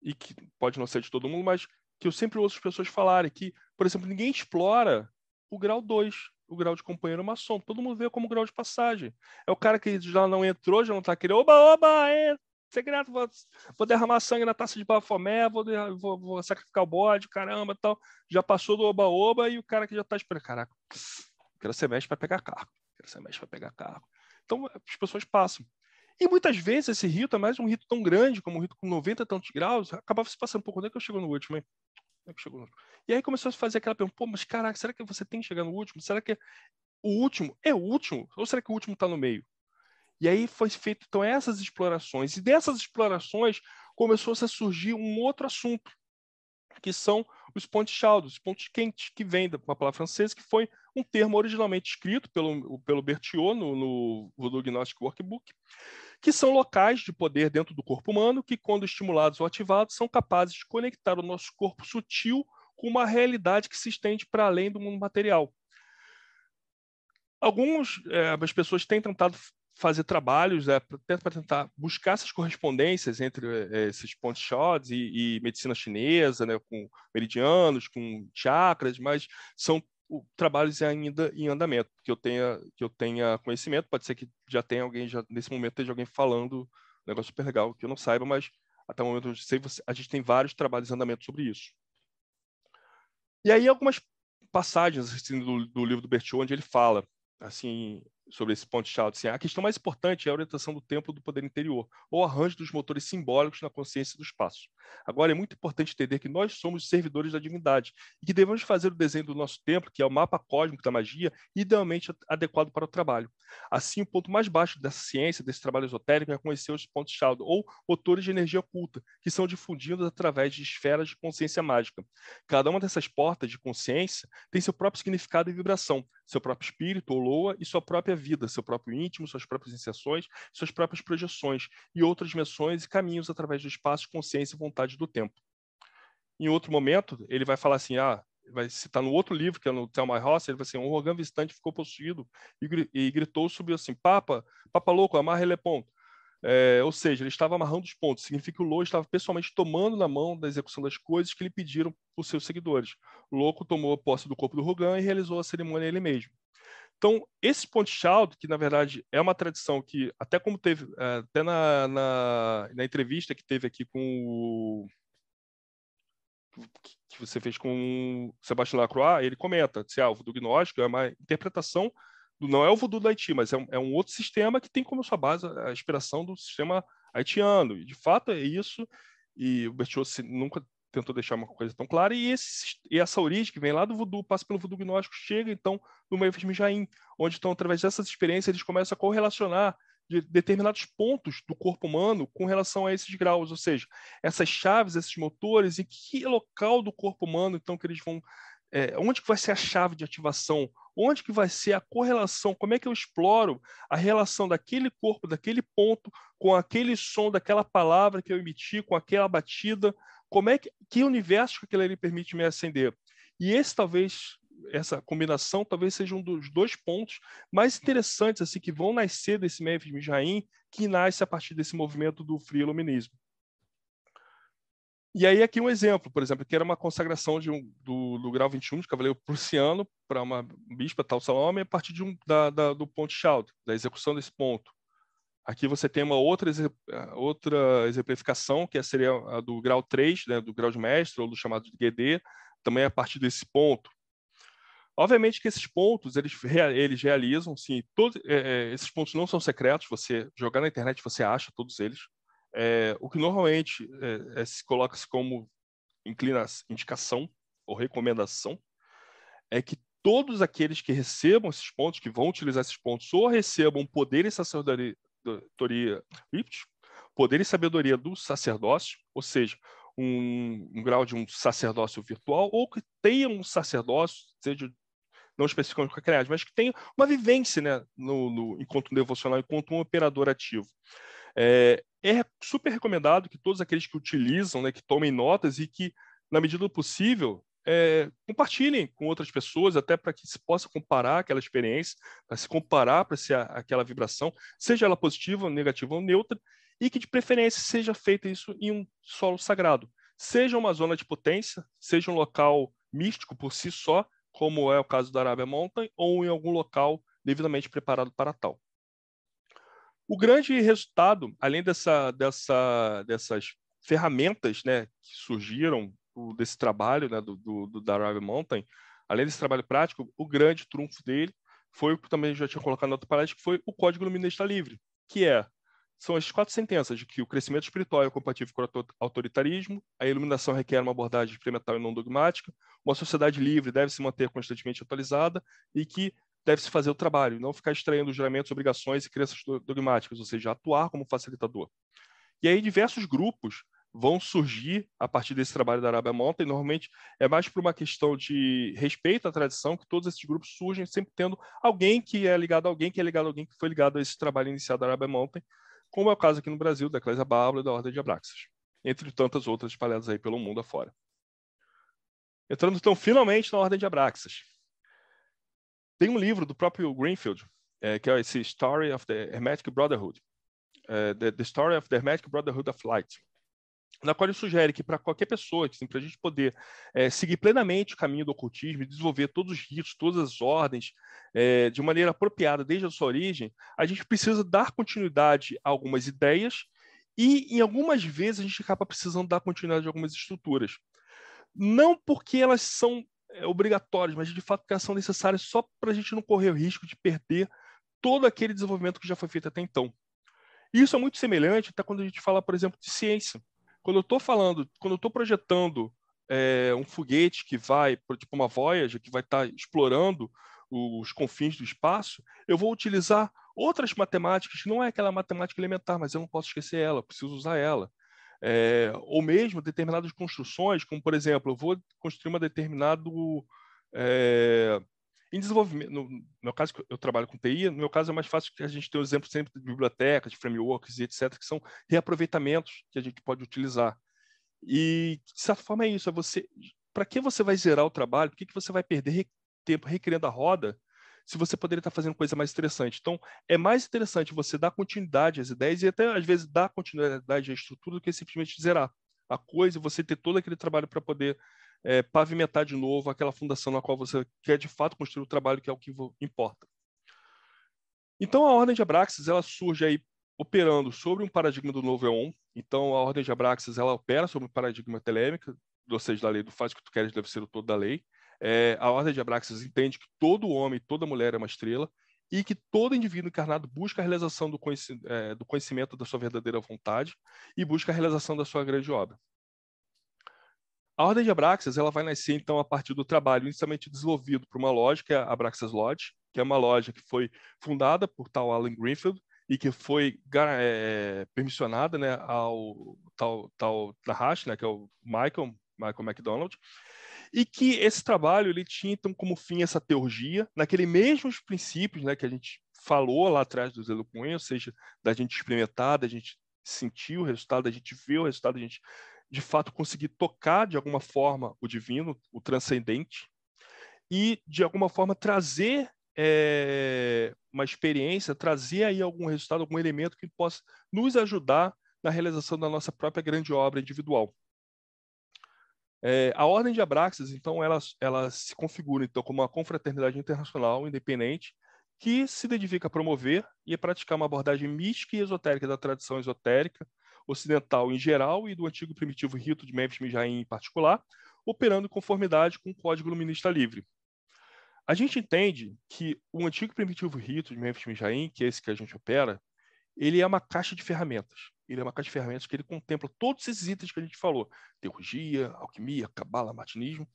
e que pode não ser de todo mundo, mas que eu sempre ouço as pessoas falarem que, por exemplo, ninguém explora o grau 2, o grau de companheiro maçom. Todo mundo vê como grau de passagem. É o cara que já não entrou, já não está querendo, oba, oba, é, segredo, vou, vou derramar sangue na taça de bafomé, vou, vou, vou, sacrificar o bode, caramba tal. Já passou do oba-oba e o cara que já está esperando, caraca, quero ser mestre para pegar carro, quero ser mestre para pegar carro. Então, as pessoas passam. E muitas vezes esse rito é mais um rito tão grande, como um rito com 90 e tantos graus, acabava se passando um pouco. Onde é que eu chego no último, hein? É que chegou? E aí começou a fazer aquela pergunta: pô, mas caraca, será que você tem que chegar no último? Será que o último é o último? Ou será que o último está no meio? E aí foi feito então essas explorações. E dessas explorações começou -se a surgir um outro assunto, que são os pontos chaudos, os pontos quentes, que vem da palavra francesa, que foi um termo originalmente escrito pelo, pelo Berthiaud no, no Voodoo Gnostic Workbook, que são locais de poder dentro do corpo humano que, quando estimulados ou ativados, são capazes de conectar o nosso corpo sutil com uma realidade que se estende para além do mundo material. Algumas é, as pessoas têm tentado fazer trabalhos é, para tentar buscar essas correspondências entre é, esses pontos shots e, e, medicina chinesa, né, com meridianos, com chakras, mas são trabalhos ainda em andamento, que eu tenha que eu tenha conhecimento, pode ser que já tenha alguém já nesse momento esteja alguém falando um negócio super legal que eu não saiba, mas até o momento eu sei, a gente tem vários trabalhos em andamento sobre isso. E aí algumas passagens assim, do, do livro do Bertiold onde ele fala assim sobre esse ponto chave. Assim, a questão mais importante é a orientação do tempo do poder interior, ou arranjo dos motores simbólicos na consciência do espaço. Agora, é muito importante entender que nós somos servidores da divindade e que devemos fazer o desenho do nosso templo, que é o mapa cósmico da magia, idealmente adequado para o trabalho. Assim, o ponto mais baixo dessa ciência, desse trabalho esotérico, é conhecer os pontos chave, ou motores de energia oculta, que são difundidos através de esferas de consciência mágica. Cada uma dessas portas de consciência tem seu próprio significado e vibração, seu próprio espírito ou loa e sua própria vida, seu próprio íntimo, suas próprias iniciações, suas próprias projeções e outras dimensões e caminhos através do espaço, consciência e vontade do tempo. Em outro momento, ele vai falar assim, ah, vai citar no outro livro, que é no My Horse, ele vai assim, um Rogan visitante ficou possuído e, e gritou, subiu assim, Papa, Papa louco, amarra ele ponto. É, ou seja, ele estava amarrando os pontos. Significa que o Lô estava pessoalmente tomando na mão da execução das coisas que lhe pediram os seus seguidores. Louco tomou posse do corpo do Rogan e realizou a cerimônia ele mesmo. Então, esse ponte shout, que na verdade é uma tradição que, até como teve, é, até na, na, na entrevista que teve aqui com o que você fez com o Sebastião Lacroix, ele comenta, se ah, o voodoo gnóstico é uma interpretação não é o voodoo do Haiti, mas é um, é um outro sistema que tem como sua base a inspiração do sistema haitiano. E, de fato, é isso. E o Bertiossi nunca tentou deixar uma coisa tão clara. E, esse, e essa origem que vem lá do voodoo, passa pelo voodoo gnóstico, chega, então, no meio Jaim, onde, então, através dessas experiências, eles começam a correlacionar de determinados pontos do corpo humano com relação a esses graus, ou seja, essas chaves, esses motores, em que local do corpo humano, então, que eles vão é, onde que vai ser a chave de ativação, onde que vai ser a correlação, como é que eu exploro a relação daquele corpo, daquele ponto, com aquele som daquela palavra que eu emiti, com aquela batida, como é que, que universo que aquilo ali permite me acender. E esse talvez, essa combinação talvez seja um dos dois pontos mais interessantes assim que vão nascer desse Memphis Mijaim, que nasce a partir desse movimento do Free Iluminismo. E aí aqui um exemplo, por exemplo, que era uma consagração de um, do, do grau 21 de Cavaleiro Prussiano para uma bispa tal Salome a partir de um, da, da, do ponto Schaud, da execução desse ponto. Aqui você tem uma outra, outra exemplificação, que seria a do grau 3, né, do grau de mestre, ou do chamado de GD, também a partir desse ponto. Obviamente que esses pontos, eles, eles realizam, sim, todos, é, é, esses pontos não são secretos, você jogar na internet, você acha todos eles, é, o que normalmente é, é, se coloca-se como inclina, indicação ou recomendação é que todos aqueles que recebam esses pontos, que vão utilizar esses pontos, ou recebam poder e sacerdoria, poder e sabedoria do sacerdócio, ou seja, um, um, grau de um sacerdócio virtual, ou que tenham um sacerdócio, seja não especificamente com a mas que tenha uma vivência né, no, no, enquanto um devocional, enquanto um operador ativo. É, é super recomendado que todos aqueles que utilizam, né, que tomem notas e que, na medida do possível, é, compartilhem com outras pessoas, até para que se possa comparar aquela experiência, para se comparar para se aquela vibração, seja ela positiva, negativa ou neutra, e que de preferência seja feito isso em um solo sagrado, seja uma zona de potência, seja um local místico por si só, como é o caso da Arábia Mountain, ou em algum local devidamente preparado para tal. O grande resultado, além dessa, dessa, dessas ferramentas né, que surgiram desse trabalho né, do, do, do Darwin Mountain, além desse trabalho prático, o grande trunfo dele foi o que também já tinha colocado na outra palestra, que foi o Código Luminista Livre, que é são as quatro sentenças de que o crescimento espiritual é compatível com o autoritarismo, a iluminação requer uma abordagem experimental e não dogmática, uma sociedade livre deve se manter constantemente atualizada e que deve-se fazer o trabalho, não ficar extraindo juramentos, obrigações e crenças dogmáticas, ou seja, atuar como facilitador. E aí diversos grupos vão surgir a partir desse trabalho da Arábia Mountain. Normalmente é mais por uma questão de respeito à tradição que todos esses grupos surgem sempre tendo alguém que é ligado a alguém que é ligado a alguém que foi ligado a esse trabalho iniciado da Arábia Mountain, como é o caso aqui no Brasil da Eclésia Bárbara e da Ordem de Abraxas, entre tantas outras espalhadas aí pelo mundo afora. Entrando então finalmente na Ordem de Abraxas. Tem um livro do próprio Greenfield, é, que é esse Story of the Hermetic Brotherhood, é, the, the, Story of the Hermetic Brotherhood of Light, na qual ele sugere que para qualquer pessoa, assim, para a gente poder é, seguir plenamente o caminho do ocultismo desenvolver todos os ritos, todas as ordens, é, de maneira apropriada desde a sua origem, a gente precisa dar continuidade a algumas ideias e, em algumas vezes, a gente acaba precisando dar continuidade a algumas estruturas. Não porque elas são é, obrigatórias, mas de fato que são necessárias só para a gente não correr o risco de perder todo aquele desenvolvimento que já foi feito até então. Isso é muito semelhante até quando a gente fala, por exemplo, de ciência. Quando eu estou falando, quando eu estou projetando é, um foguete que vai, tipo uma Voyager, que vai estar tá explorando os confins do espaço, eu vou utilizar outras matemáticas, não é aquela matemática elementar, mas eu não posso esquecer ela, preciso usar ela. É, ou mesmo determinadas construções, como por exemplo, eu vou construir uma determinado é, em desenvolvimento, no meu caso, eu trabalho com TI, no meu caso é mais fácil que a gente tem o exemplo sempre de bibliotecas, de frameworks e etc., que são reaproveitamentos que a gente pode utilizar. E, de certa forma, é isso. É você, para que você vai zerar o trabalho? Por que, que você vai perder tempo recriando a roda se você poderia estar fazendo coisa mais interessante? Então, é mais interessante você dar continuidade às ideias e até, às vezes, dar continuidade à estrutura do que simplesmente zerar a coisa e você ter todo aquele trabalho para poder é, pavimentar de novo aquela fundação na qual você quer, de fato, construir o trabalho que é o que importa. Então, a ordem de Abraxas ela surge aí operando sobre um paradigma do novo EON. Então, a ordem de Abraxas ela opera sobre um paradigma telêmico, ou seja, da lei do faz o que tu queres deve ser o todo da lei. É, a ordem de Abraxas entende que todo homem, toda mulher é uma estrela e que todo indivíduo encarnado busca a realização do, conheci é, do conhecimento da sua verdadeira vontade e busca a realização da sua grande obra. A ordem de Abraxas ela vai nascer então a partir do trabalho inicialmente desenvolvido por uma loja que é a Abraxas Lodge, que é uma loja que foi fundada por tal Alan Greenfield e que foi é, permissionada né, ao tal, tal Nahash, né, que é o Michael, Michael McDonald, e que esse trabalho ele tinha então como fim essa teurgia, naqueles mesmos princípios né, que a gente falou lá atrás do Zelo Cunha, ou seja, da gente experimentar, da gente sentir o resultado, da gente ver o resultado, da gente de fato conseguir tocar de alguma forma o divino, o transcendente, e de alguma forma trazer é, uma experiência, trazer aí algum resultado, algum elemento que possa nos ajudar na realização da nossa própria grande obra individual. É, a Ordem de Abraxas, então, ela, ela se configura então como uma confraternidade internacional independente que se dedica a promover e a praticar uma abordagem mística e esotérica da tradição esotérica ocidental em geral e do antigo primitivo rito de Memphis Mijaim em particular, operando em conformidade com o Código Luminista Livre. A gente entende que o antigo primitivo rito de Memphis Mijaim, que é esse que a gente opera, ele é uma caixa de ferramentas. Ele é uma caixa de ferramentas que ele contempla todos esses itens que a gente falou: teurgia, alquimia, cabala, martinismo,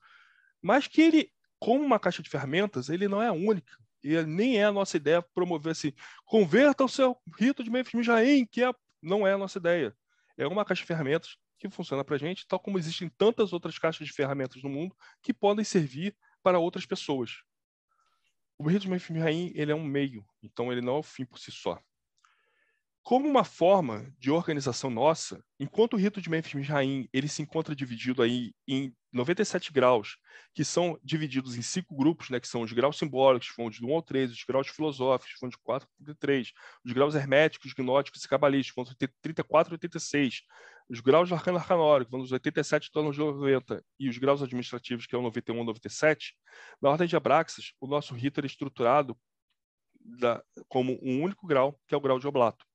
mas que ele, como uma caixa de ferramentas, ele não é única. E nem é a nossa ideia promover assim, converta o seu rito de Memphis Mijaim, que é, não é a nossa ideia. É uma caixa de ferramentas que funciona para a gente, tal como existem tantas outras caixas de ferramentas no mundo que podem servir para outras pessoas. O rito de Memphis ele é um meio, então ele não é o fim por si só. Como uma forma de organização nossa, enquanto o rito de Memphis Rain ele se encontra dividido aí em 97 graus, que são divididos em cinco grupos, né, que são os graus simbólicos, vão de 1 ao 13, os graus filosóficos, vão de 4 a 33, os graus herméticos, gnósticos e cabalísticos, vão de 34 a 86, os graus do arcano arcanório, que vão dos 87 até os 90, e os graus administrativos, que é o 91 a 97, na ordem de Abraxas, o nosso rito é estruturado da, como um único grau, que é o grau de Oblato.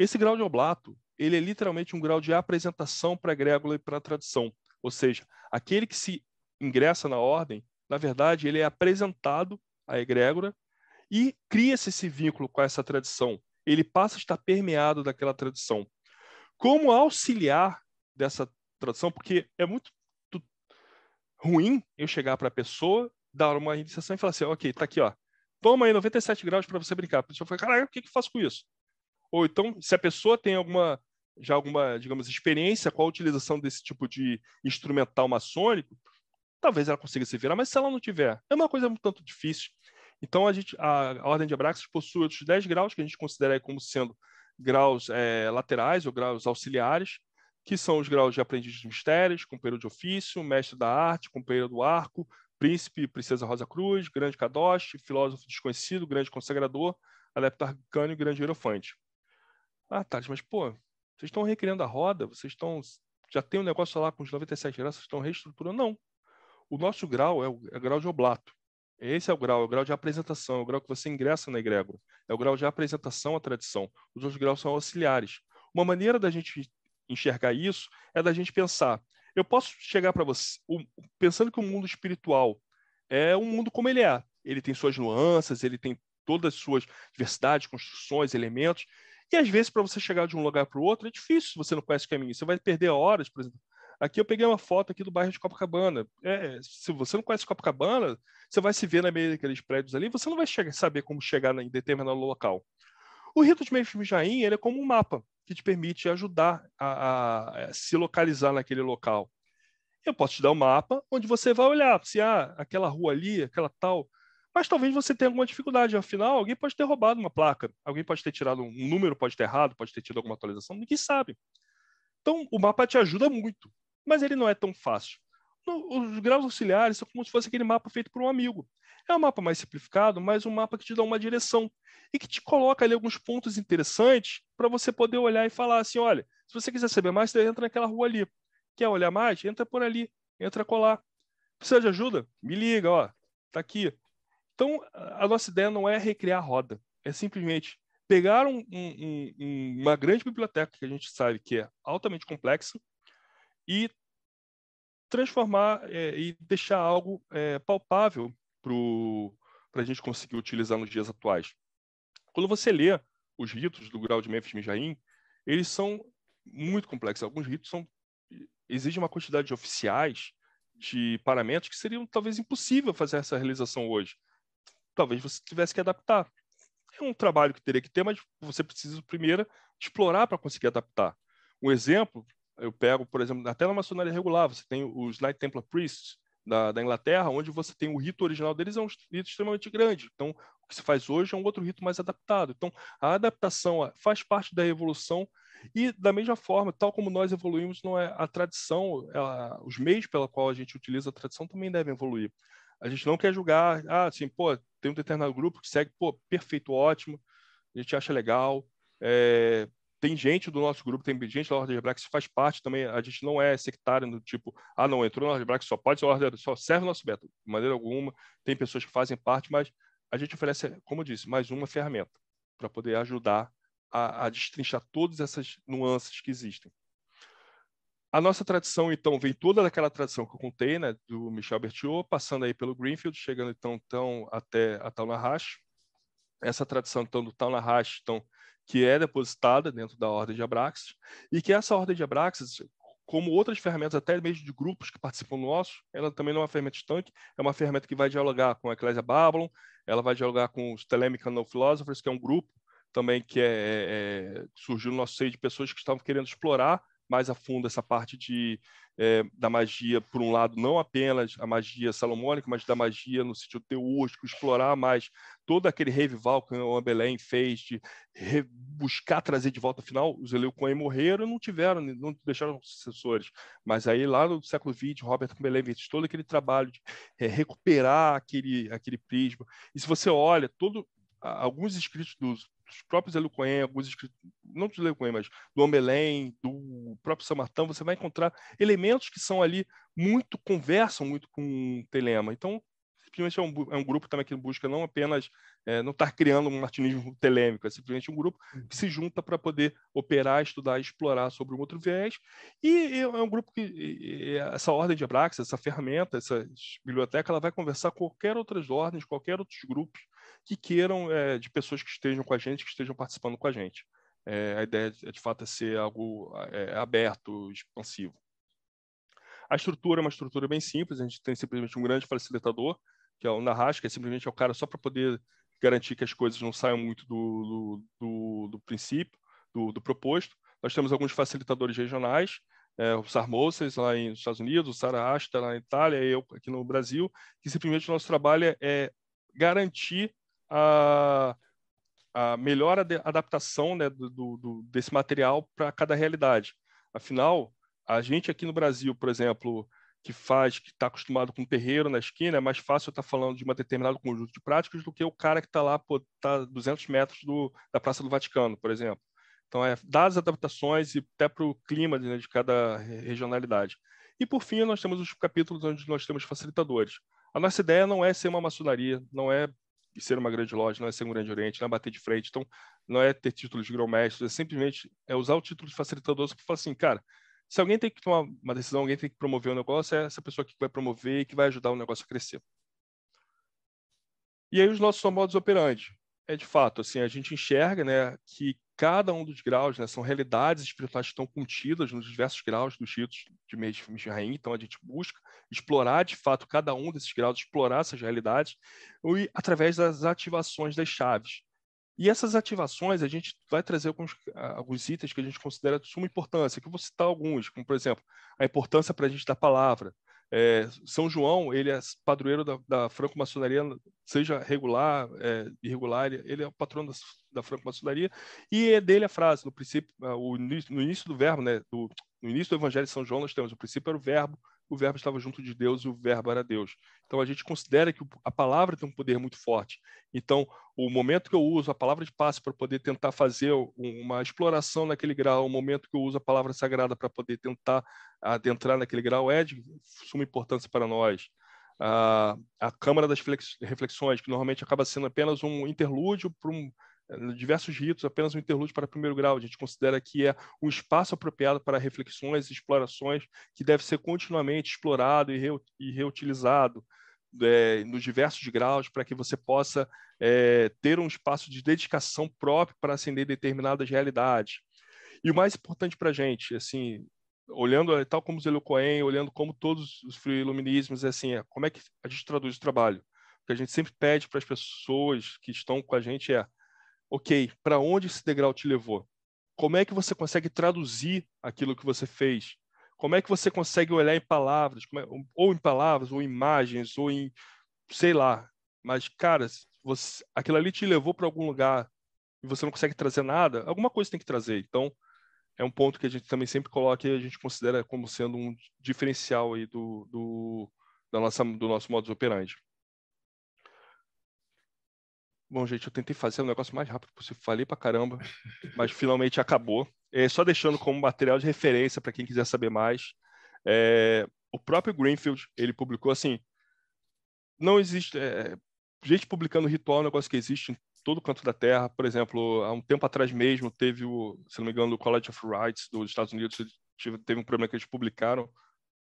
Esse grau de Oblato, ele é literalmente um grau de apresentação para a egrégula e para a tradição. Ou seja, aquele que se ingressa na ordem, na verdade, ele é apresentado à egrégora e cria-se esse vínculo com essa tradição. Ele passa a estar permeado daquela tradição como auxiliar dessa tradução, porque é muito ruim eu chegar para a pessoa, dar uma iniciação e falar assim, ok, tá aqui, ó, toma aí 97 graus para você brincar. A pessoa fala, caralho, o que que eu faço com isso? Ou então, se a pessoa tem alguma, já alguma, digamos, experiência com a utilização desse tipo de instrumental maçônico, talvez ela consiga se virar, mas se ela não tiver, é uma coisa um tanto difícil. Então, a, gente, a, a Ordem de Abraxas possui outros 10 graus que a gente considera como sendo graus é, laterais ou graus auxiliares, que são os graus de aprendiz de mistérios, companheiro de ofício, mestre da arte, companheiro do arco, príncipe, princesa Rosa Cruz, grande kadosh, filósofo desconhecido, grande consagrador, adepto arcano e grande hierofante. Ah, Thales, mas pô, vocês estão recriando a roda, vocês estão já tem um negócio lá com os 97 graus, vocês estão reestruturando? Não. O nosso grau é o, é o grau de oblato. Esse é o grau, é o grau de apresentação, é o grau que você ingressa na egrégora. É o grau de apresentação à tradição. Os outros graus são auxiliares. Uma maneira da gente enxergar isso é da gente pensar. Eu posso chegar para você, pensando que o mundo espiritual é um mundo como ele é. Ele tem suas nuances, ele tem todas as suas diversidades, construções, elementos. E às vezes, para você chegar de um lugar para o outro, é difícil se você não conhece o caminho. Você vai perder horas, por exemplo. Aqui eu peguei uma foto aqui do bairro de Copacabana. É, se você não conhece Copacabana, você vai se ver na meio daqueles prédios ali, você não vai chegar, saber como chegar em determinado local. O rito de Memphis Jaim ele é como um mapa que te permite ajudar a, a, a se localizar naquele local. Eu posso te dar um mapa onde você vai olhar se ah, aquela rua ali, aquela tal. Mas talvez você tenha alguma dificuldade. Afinal, alguém pode ter roubado uma placa, alguém pode ter tirado um número, pode ter errado, pode ter tido alguma atualização, ninguém sabe. Então, o mapa te ajuda muito, mas ele não é tão fácil. Os graus auxiliares são como se fosse aquele mapa feito por um amigo. É um mapa mais simplificado, mas um mapa que te dá uma direção e que te coloca ali alguns pontos interessantes para você poder olhar e falar assim: olha, se você quiser saber mais, você entra naquela rua ali. Quer olhar mais? Entra por ali, entra colar. Precisa de ajuda? Me liga, ó, tá aqui. Então, a nossa ideia não é recriar a roda, é simplesmente pegar um, um, um, uma grande biblioteca que a gente sabe que é altamente complexa e transformar é, e deixar algo é, palpável para a gente conseguir utilizar nos dias atuais. Quando você lê os ritos do grau de Memphis Mijaim, eles são muito complexos. Alguns ritos são exigem uma quantidade de oficiais, de paramentos, que seriam talvez impossível fazer essa realização hoje. Talvez você tivesse que adaptar. É um trabalho que teria que ter, mas você precisa primeiro explorar para conseguir adaptar. Um exemplo, eu pego, por exemplo, até na maçonaria regular, você tem os Knight Templar Priests, da, da, Inglaterra, onde você tem o rito original deles é um rito extremamente grande. Então, o que se faz hoje é um outro rito mais adaptado. Então, a adaptação faz parte da evolução e, da mesma forma, tal como nós evoluímos, não é a tradição, ela, os meios pela qual a gente utiliza a tradição também devem evoluir. A gente não quer julgar, ah, assim, pô, tem um determinado grupo que segue, pô, perfeito, ótimo, a gente acha legal, é, tem gente do nosso grupo, tem gente da Ordem de Brax que faz parte também. A gente não é sectário do tipo, ah, não, entrou na Ordem de Brax, só pode ser Ordem, só serve o nosso método. De maneira alguma, tem pessoas que fazem parte, mas a gente oferece, como eu disse, mais uma ferramenta para poder ajudar a, a destrinchar todas essas nuances que existem. A nossa tradição, então, vem toda daquela tradição que eu contei, né, do Michel Berthiaud, passando aí pelo Greenfield, chegando então, então até a Tal Nahash. Essa tradição, então, do Tal Nahash, então, que é depositada dentro da ordem de Abraxas, e que essa ordem de Abraxas, como outras ferramentas, até mesmo de grupos que participam do nosso, ela também não é uma ferramenta estanque, é uma ferramenta que vai dialogar com a Ecclesia Babylon, ela vai dialogar com os Telemic No Philosophers, que é um grupo também que é, é, é, surgiu no nosso seio de pessoas que estavam querendo explorar mais a fundo essa parte de, é, da magia, por um lado, não apenas a magia salomônica, mas da magia no sentido teúrgico, explorar mais todo aquele revival que o Ambelém fez, de buscar trazer de volta, afinal, os Eleucoen morreram não tiveram, não deixaram sucessores. Mas aí, lá no século XX, Robert Ambelém fez todo aquele trabalho de é, recuperar aquele, aquele prisma. E se você olha, todo, alguns escritos dos dos próprios Elucoen, alguns escritos, não dos Elucoen, mas do Omelém, do próprio Samartão, você vai encontrar elementos que são ali muito, conversam muito com o Telema. Então, simplesmente é um, é um grupo também que busca não apenas, é, não estar tá criando um martinismo telêmico, é simplesmente um grupo que se junta para poder operar, estudar e explorar sobre um outro viés. E é um grupo que, essa ordem de Abraxas, essa ferramenta, essa biblioteca, ela vai conversar com qualquer outras ordens, qualquer outros grupos que queiram, é, de pessoas que estejam com a gente, que estejam participando com a gente. É, a ideia, é, de fato, é ser algo é, aberto, expansivo. A estrutura é uma estrutura bem simples, a gente tem simplesmente um grande facilitador, que é o Narras, que é simplesmente é o cara só para poder garantir que as coisas não saiam muito do, do, do, princípio, do, do, proposto. Nós temos alguns facilitadores regionais, é, o Sar Moses lá nos Estados Unidos, o Sara Asta lá na Itália, eu aqui no Brasil, que simplesmente o nosso trabalho é garantir a, a melhor adaptação né, do, do, desse material para cada realidade. Afinal, a gente aqui no Brasil, por exemplo, que faz, que está acostumado com um terreiro na esquina, é mais fácil estar falando de um determinado conjunto de práticas do que o cara que está lá, está 200 metros do, da Praça do Vaticano, por exemplo. Então, é dar as adaptações e até para o clima né, de cada regionalidade. E, por fim, nós temos os capítulos onde nós temos facilitadores. A nossa ideia não é ser uma maçonaria, não é ser uma grande loja, não é ser um grande oriente, não é bater de frente, então não é ter títulos de grão-mestre, é simplesmente é usar o título de facilitador para falar assim, cara, se alguém tem que tomar uma decisão, alguém tem que promover o um negócio, é essa pessoa que vai promover e que vai ajudar o negócio a crescer. E aí os nossos modos operantes. É de fato, assim, a gente enxerga, né, que cada um dos graus, né, são realidades espirituais que estão contidas nos diversos graus dos ritos de Mishraim, então a gente busca explorar de fato cada um desses graus, explorar essas realidades e através das ativações das chaves. E essas ativações, a gente vai trazer alguns, alguns itens que a gente considera de suma importância, que eu vou citar alguns, como, por exemplo, a importância para a gente da palavra. É, São João, ele é padroeiro da, da franco-maçonaria, seja regular, é, irregular, ele é o patrono da, da franco-maçonaria, e é dele a frase, no princípio, o, no início do verbo, né, do, no início do Evangelho de São João, nós temos o princípio era o verbo, o verbo estava junto de Deus e o verbo era Deus. Então a gente considera que a palavra tem um poder muito forte. Então, o momento que eu uso a palavra de passe para poder tentar fazer uma exploração naquele grau, o momento que eu uso a palavra sagrada para poder tentar adentrar naquele grau é de suma importância para nós. A, a Câmara das Reflexões, que normalmente acaba sendo apenas um interlúdio para um diversos ritos, apenas um interlúdio para primeiro grau. A gente considera que é um espaço apropriado para reflexões e explorações que deve ser continuamente explorado e, reutilizado é, nos diversos graus para que você possa é, ter um espaço de dedicação próprio para acender determinadas realidades. E o mais importante para a gente, assim, olhando tal como Zélio Cohen, olhando como todos os iluminismos, é assim, é, como é que a gente traduz o trabalho? O que a gente sempre pede para as pessoas que estão com a gente é ok, para onde esse degrau te levou? Como é que você consegue traduzir aquilo que você fez? Como é que você consegue olhar em palavras, é, ou em palavras, ou em imagens, ou em, sei lá. Mas, cara, você, aquilo ali te levou para algum lugar e você não consegue trazer nada, alguma coisa tem que trazer. Então, é um ponto que a gente também sempre coloca e a gente considera como sendo um diferencial aí do, do, da nossa, do nosso modus operandi. Bom, gente, eu tentei fazer o negócio mais rápido possível, falei pra caramba, mas finalmente acabou. É, só deixando como material de referência para quem quiser saber mais. É, o próprio Greenfield, ele publicou assim, não existe... É, gente publicando ritual é um negócio que existe em todo canto da Terra. Por exemplo, há um tempo atrás mesmo, teve o, se não me engano, o College of Rights dos Estados Unidos, teve um problema que eles publicaram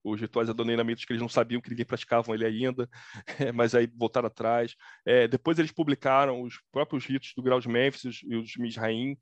os rituais adoniramitos que eles não sabiam que ninguém praticavam ele ainda, mas aí voltaram atrás. É, depois eles publicaram os próprios ritos do grau de Memphis e os Mizraim,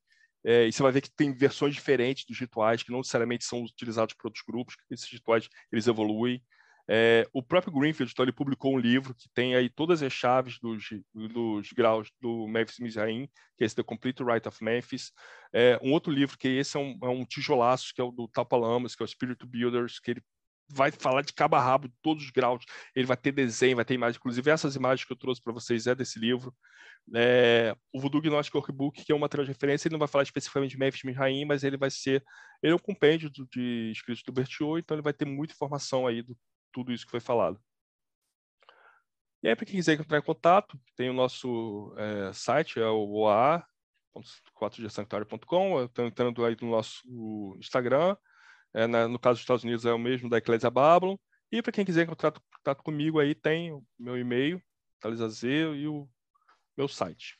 é, e você vai ver que tem versões diferentes dos rituais que não necessariamente são utilizados por outros grupos, esses rituais eles evoluem. É, o próprio Greenfield então, ele publicou um livro que tem aí todas as chaves dos, dos graus do Memphis Mizraim, que é esse The Complete Rite of Memphis. É, um outro livro que esse é um, é um tijolaço, que é o do Tapalamas, que é o Spirit Builders, que ele vai falar de cabo a rabo, de todos os graus. Ele vai ter desenho, vai ter imagem. Inclusive, essas imagens que eu trouxe para vocês é desse livro. É, o Voodoo Gnóstico Workbook, que é uma material de referência, ele não vai falar especificamente de Memphis Mizraim, mas ele vai ser... Ele é um compêndio de, de escritos do Bertiot, então ele vai ter muita informação aí do tudo isso que foi falado. E aí, para quem quiser entrar em contato, tem o nosso é, site, é o OA, 4gsanctuário.com, eu estou entrando aí no nosso Instagram, é, na, no caso dos Estados Unidos é o mesmo da Eclésia Babylon. E para quem quiser entrar em contato comigo aí, tem o meu e-mail, Talizazeu, e o meu site.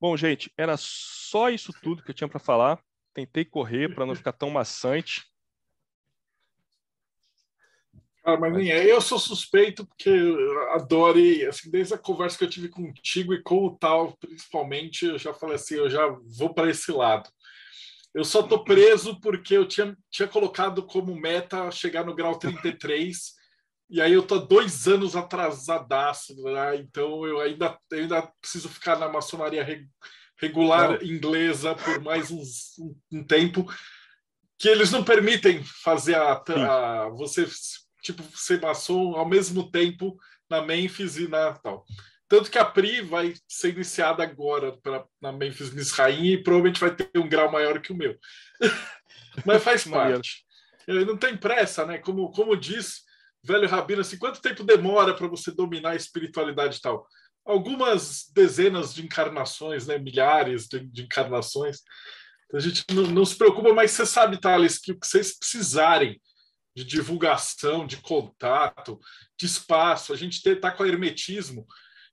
Bom, gente, era só isso tudo que eu tinha para falar. Tentei correr para não ficar tão maçante. Ah, mas nem é. Eu sou suspeito porque adoro, assim, desde a conversa que eu tive contigo e com o tal, principalmente, eu já falei assim, eu já vou para esse lado. Eu só tô preso porque eu tinha, tinha colocado como meta chegar no grau 33, e aí eu tô dois anos atrasadaço, né? então eu ainda, eu ainda preciso ficar na maçonaria regular não. inglesa por mais uns, um, um, tempo, que eles não permitem fazer a, a você tipo ser maçom ao mesmo tempo na Memphis e na tal. Tanto que a PRI vai ser iniciada agora pra, na Memphis Misraim e provavelmente vai ter um grau maior que o meu. Mas faz parte. Não tem pressa, né? Como, como diz velho Rabino, assim, quanto tempo demora para você dominar a espiritualidade e tal? Algumas dezenas de encarnações, né? milhares de, de encarnações. Então, a gente não, não, se preocupa, mas você sabe, Thales, que o que vocês precisarem de divulgação, de contato, de espaço, a gente está com hermetismo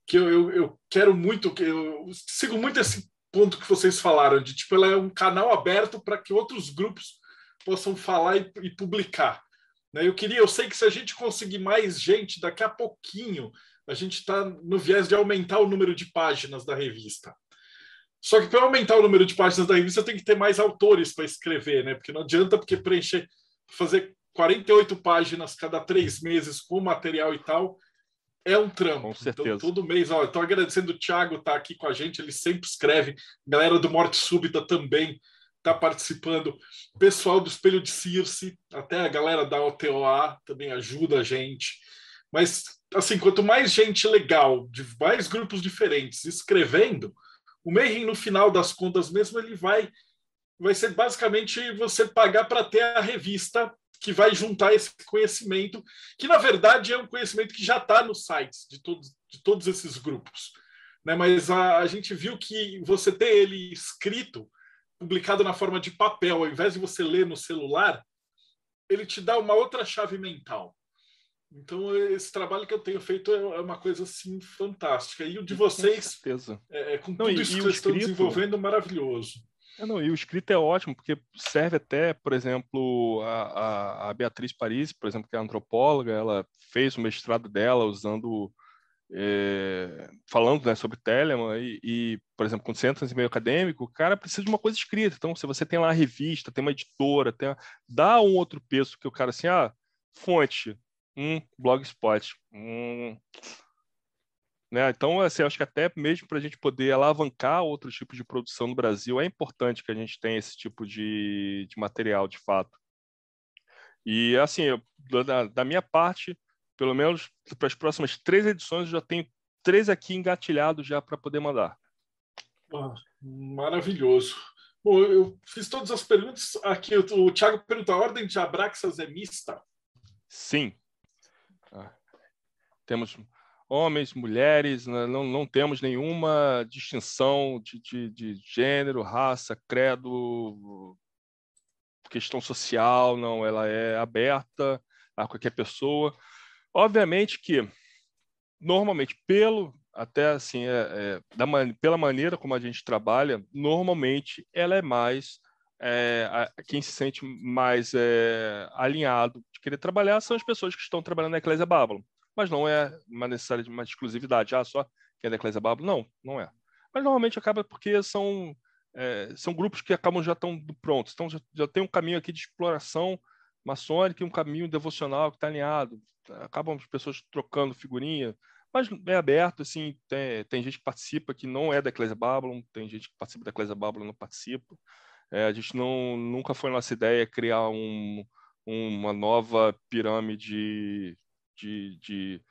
que eu, eu, eu quero muito, que eu sigo muito esse ponto que vocês falaram, de tipo, ela é um canal aberto para que outros grupos possam falar e, e publicar. Né? Eu queria, eu sei que se a gente conseguir mais gente, daqui a pouquinho a gente está no viés de aumentar o número de páginas da revista. Só que para aumentar o número de páginas da revista, tem que ter mais autores para escrever, né? Porque não adianta porque preencher, fazer 48 páginas cada três meses com material e tal, é um trampo. Com certeza. Então, todo mês, ó, estou agradecendo o Thiago estar tá aqui com a gente, ele sempre escreve. Galera do Morte Súbita também está participando. Pessoal do Espelho de Circe, até a galera da OTOA também ajuda a gente. Mas, assim, quanto mais gente legal, de mais grupos diferentes escrevendo, o Mayhem, no final das contas mesmo, ele vai vai ser basicamente você pagar para ter a revista que vai juntar esse conhecimento, que na verdade é um conhecimento que já está nos sites de todos, de todos esses grupos. Né? Mas a, a gente viu que você ter ele escrito, publicado na forma de papel, ao invés de você ler no celular, ele te dá uma outra chave mental. Então, esse trabalho que eu tenho feito é, é uma coisa assim fantástica. E o de vocês, com, é, é, com tudo Não, isso e, que vocês estão desenvolvendo, maravilhoso. É, não, e o escrito é ótimo, porque serve até, por exemplo, a, a, Beatriz Paris, por exemplo, que é antropóloga, ela fez o mestrado dela usando, é, falando né, sobre Telemann, e, e, por exemplo, quando você entra nesse meio acadêmico, o cara precisa de uma coisa escrita. Então, se você tem lá a revista, tem uma editora, tem, dá um outro peso que o cara assim, ah, fonte, um blogspot. Um... Né? Então, assim, acho que até mesmo para a gente poder alavancar outro tipo de produção no Brasil, é importante que a gente tenha esse tipo de, de material, de fato. E, assim, eu, da, da, minha parte, pelo menos para as próximas três edições, eu já tenho três aqui engatilhados já para poder mandar. Ah, maravilhoso. Bom, eu fiz todas as perguntas aqui. O, Thiago perguntou: a ordem de Abraxas é mista? Sim, temos homens, mulheres, né? não, não temos nenhuma distinção de, de, de gênero, raça, credo, questão social, não, ela é aberta a qualquer pessoa. Obviamente que, normalmente, pelo até assim, é, é, da, pela maneira como a gente trabalha, normalmente ela é mais é, a, quem se sente mais é, alinhado de querer trabalhar são as pessoas que estão trabalhando na Eclésia Babylon mas não é uma necessária uma exclusividade. Ah, só quem é da Eclésia Babel? Não, não é. Mas normalmente acaba porque são, é, são grupos que acabam já estão prontos. Então já, já tem um caminho aqui de exploração maçônica e um caminho devocional que está alinhado. Acabam as pessoas trocando figurinha, mas é aberto, assim, tem, tem gente que participa que não é da Eclésia Babylon, tem gente que participa da Eclésia Babylon não participa. É, a gente não, nunca foi nossa ideia criar um, uma nova pirâmide de, de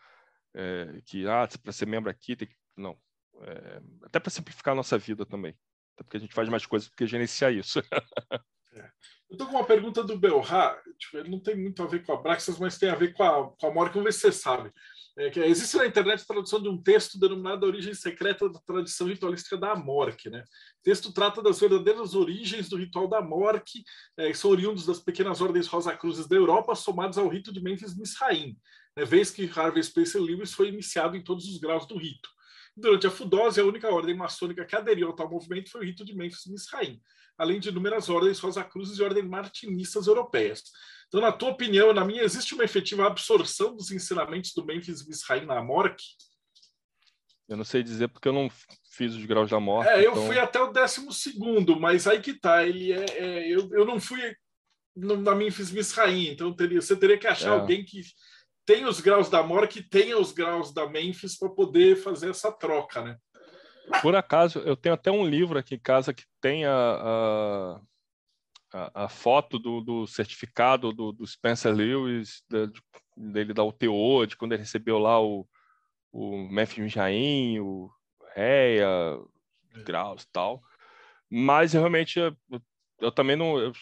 é, que ah, para ser membro aqui tem que não é, até para simplificar a nossa vida também até porque a gente faz mais coisas do que gerenciar isso é. eu estou com uma pergunta do Belra tipo, ele não tem muito a ver com a Braxas mas tem a ver com a, com a Morgan vamos você sabe é que existe na internet tradução de um texto denominado A Origem Secreta da Tradição Ritualística da Amorque. Né? O texto trata das verdadeiras origens do ritual da Amorque, é, que são oriundos das pequenas ordens Rosa Cruzes da Europa, somados ao rito de Memphis Misraim né, vez que Harvey Spencer Lewis foi iniciado em todos os graus do rito. Durante a Fudose, a única ordem maçônica que aderiu ao tal movimento foi o rito de Memphis Misraim, além de inúmeras ordens Cruzes e ordens martinistas europeias. Então, na tua opinião, na minha, existe uma efetiva absorção dos ensinamentos do Memphis Misraim na Amorque? Eu não sei dizer porque eu não fiz os graus da morte. É, eu então... fui até o décimo segundo, mas aí que tá. Ele é, é eu, eu não fui no, na Memphis Misraim, então teria, você teria que achar é. alguém que tem os graus da Mora que tenha os graus da Memphis para poder fazer essa troca, né? Por acaso, eu tenho até um livro aqui em casa que tem a, a, a foto do, do certificado do, do, Spencer Lewis, de, dele da UTO, de quando ele recebeu lá o, o Memphis Jaim, o Reia, é. graus e tal. Mas realmente eu, eu também não. Eu,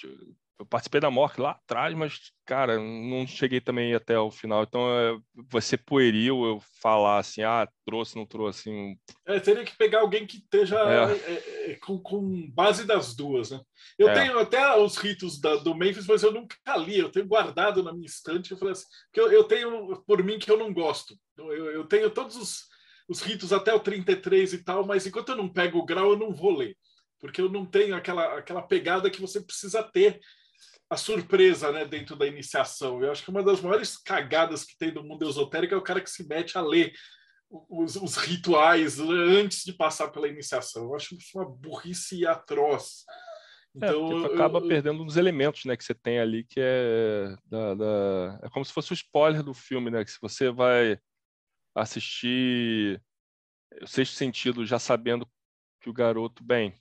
eu participei da morte lá atrás, mas, cara, não cheguei também até o final. Então, é, vai ser pueril eu falar assim, ah, trouxe, não trouxe. Assim... É, teria que pegar alguém que esteja é. é, é com, com, base das duas, né? Eu é. tenho até os ritos da, do Memphis, mas eu nunca li. Eu tenho guardado na minha estante. Eu falei assim, que eu, eu, tenho por mim que eu não gosto. Eu, eu tenho todos os, os ritos até o 33 e tal, mas enquanto eu não pego o grau, eu não vou ler porque eu não tenho aquela, aquela pegada que você precisa ter a surpresa né, dentro da iniciação. Eu acho que uma das maiores cagadas que tem do mundo esotérico é o cara que se mete a ler os, os, rituais antes de passar pela iniciação. Eu acho isso uma burrice atroz. É, então, é, acaba eu, perdendo um dos elementos né, que você tem ali, que é, da, da, é como se fosse o spoiler do filme, né? Que se você vai assistir o sexto sentido já sabendo que o garoto, bem,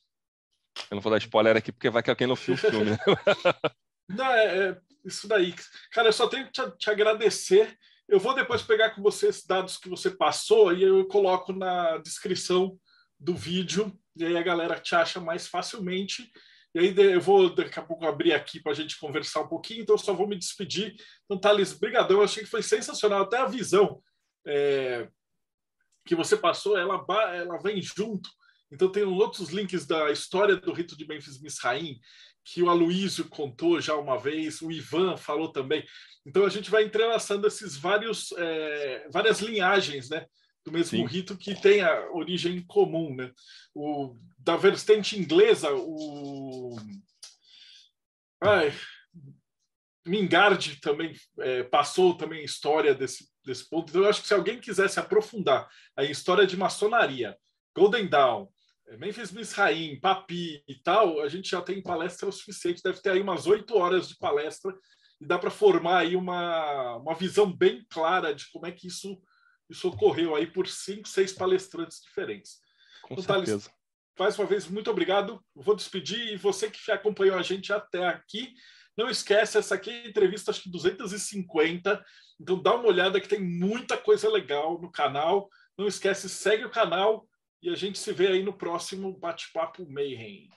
eu não vou dar spoiler aqui porque vai que alguém não viu o filme. Né? não, é, é, isso daí. Cara, eu só tenho que te, te, agradecer. Eu vou depois pegar com você esses dados que você passou e eu coloco na descrição do vídeo e aí a galera te acha mais facilmente. E aí eu vou daqui a pouco abrir aqui para a gente conversar um pouquinho, então só vou me despedir. Então, Thales, brigadão, eu achei que foi sensacional, até a visão é, que você passou, ela, ela vem junto. Então tem outros links da história do rito de Memphis Misraim, que o Aloísio contou já uma vez, o Ivan falou também. Então a gente vai entrelaçando esses vários, é, várias linhagens, né? Do mesmo Sim. rito que tem a origem comum, né? O, da vertente inglesa, o... Ai, Mingard também é, passou também história desse, desse ponto. Então, eu acho que se alguém quisesse aprofundar a história de maçonaria, Golden Dawn, Memphis Misraim, Papi e tal, a gente já tem palestra o suficiente, deve ter aí umas oito horas de palestra e dá para formar aí uma, uma visão bem clara de como é que isso, isso ocorreu aí por cinco, seis palestrantes diferentes. Com então, certeza. Thales, mais uma vez, muito obrigado. Vou despedir e você que acompanhou a gente até aqui, não esquece, essa aqui é a entrevista, acho que 250. Então dá uma olhada que tem muita coisa legal no canal. Não esquece, segue o canal e a gente se vê aí no próximo Bate-Papo Mayhem.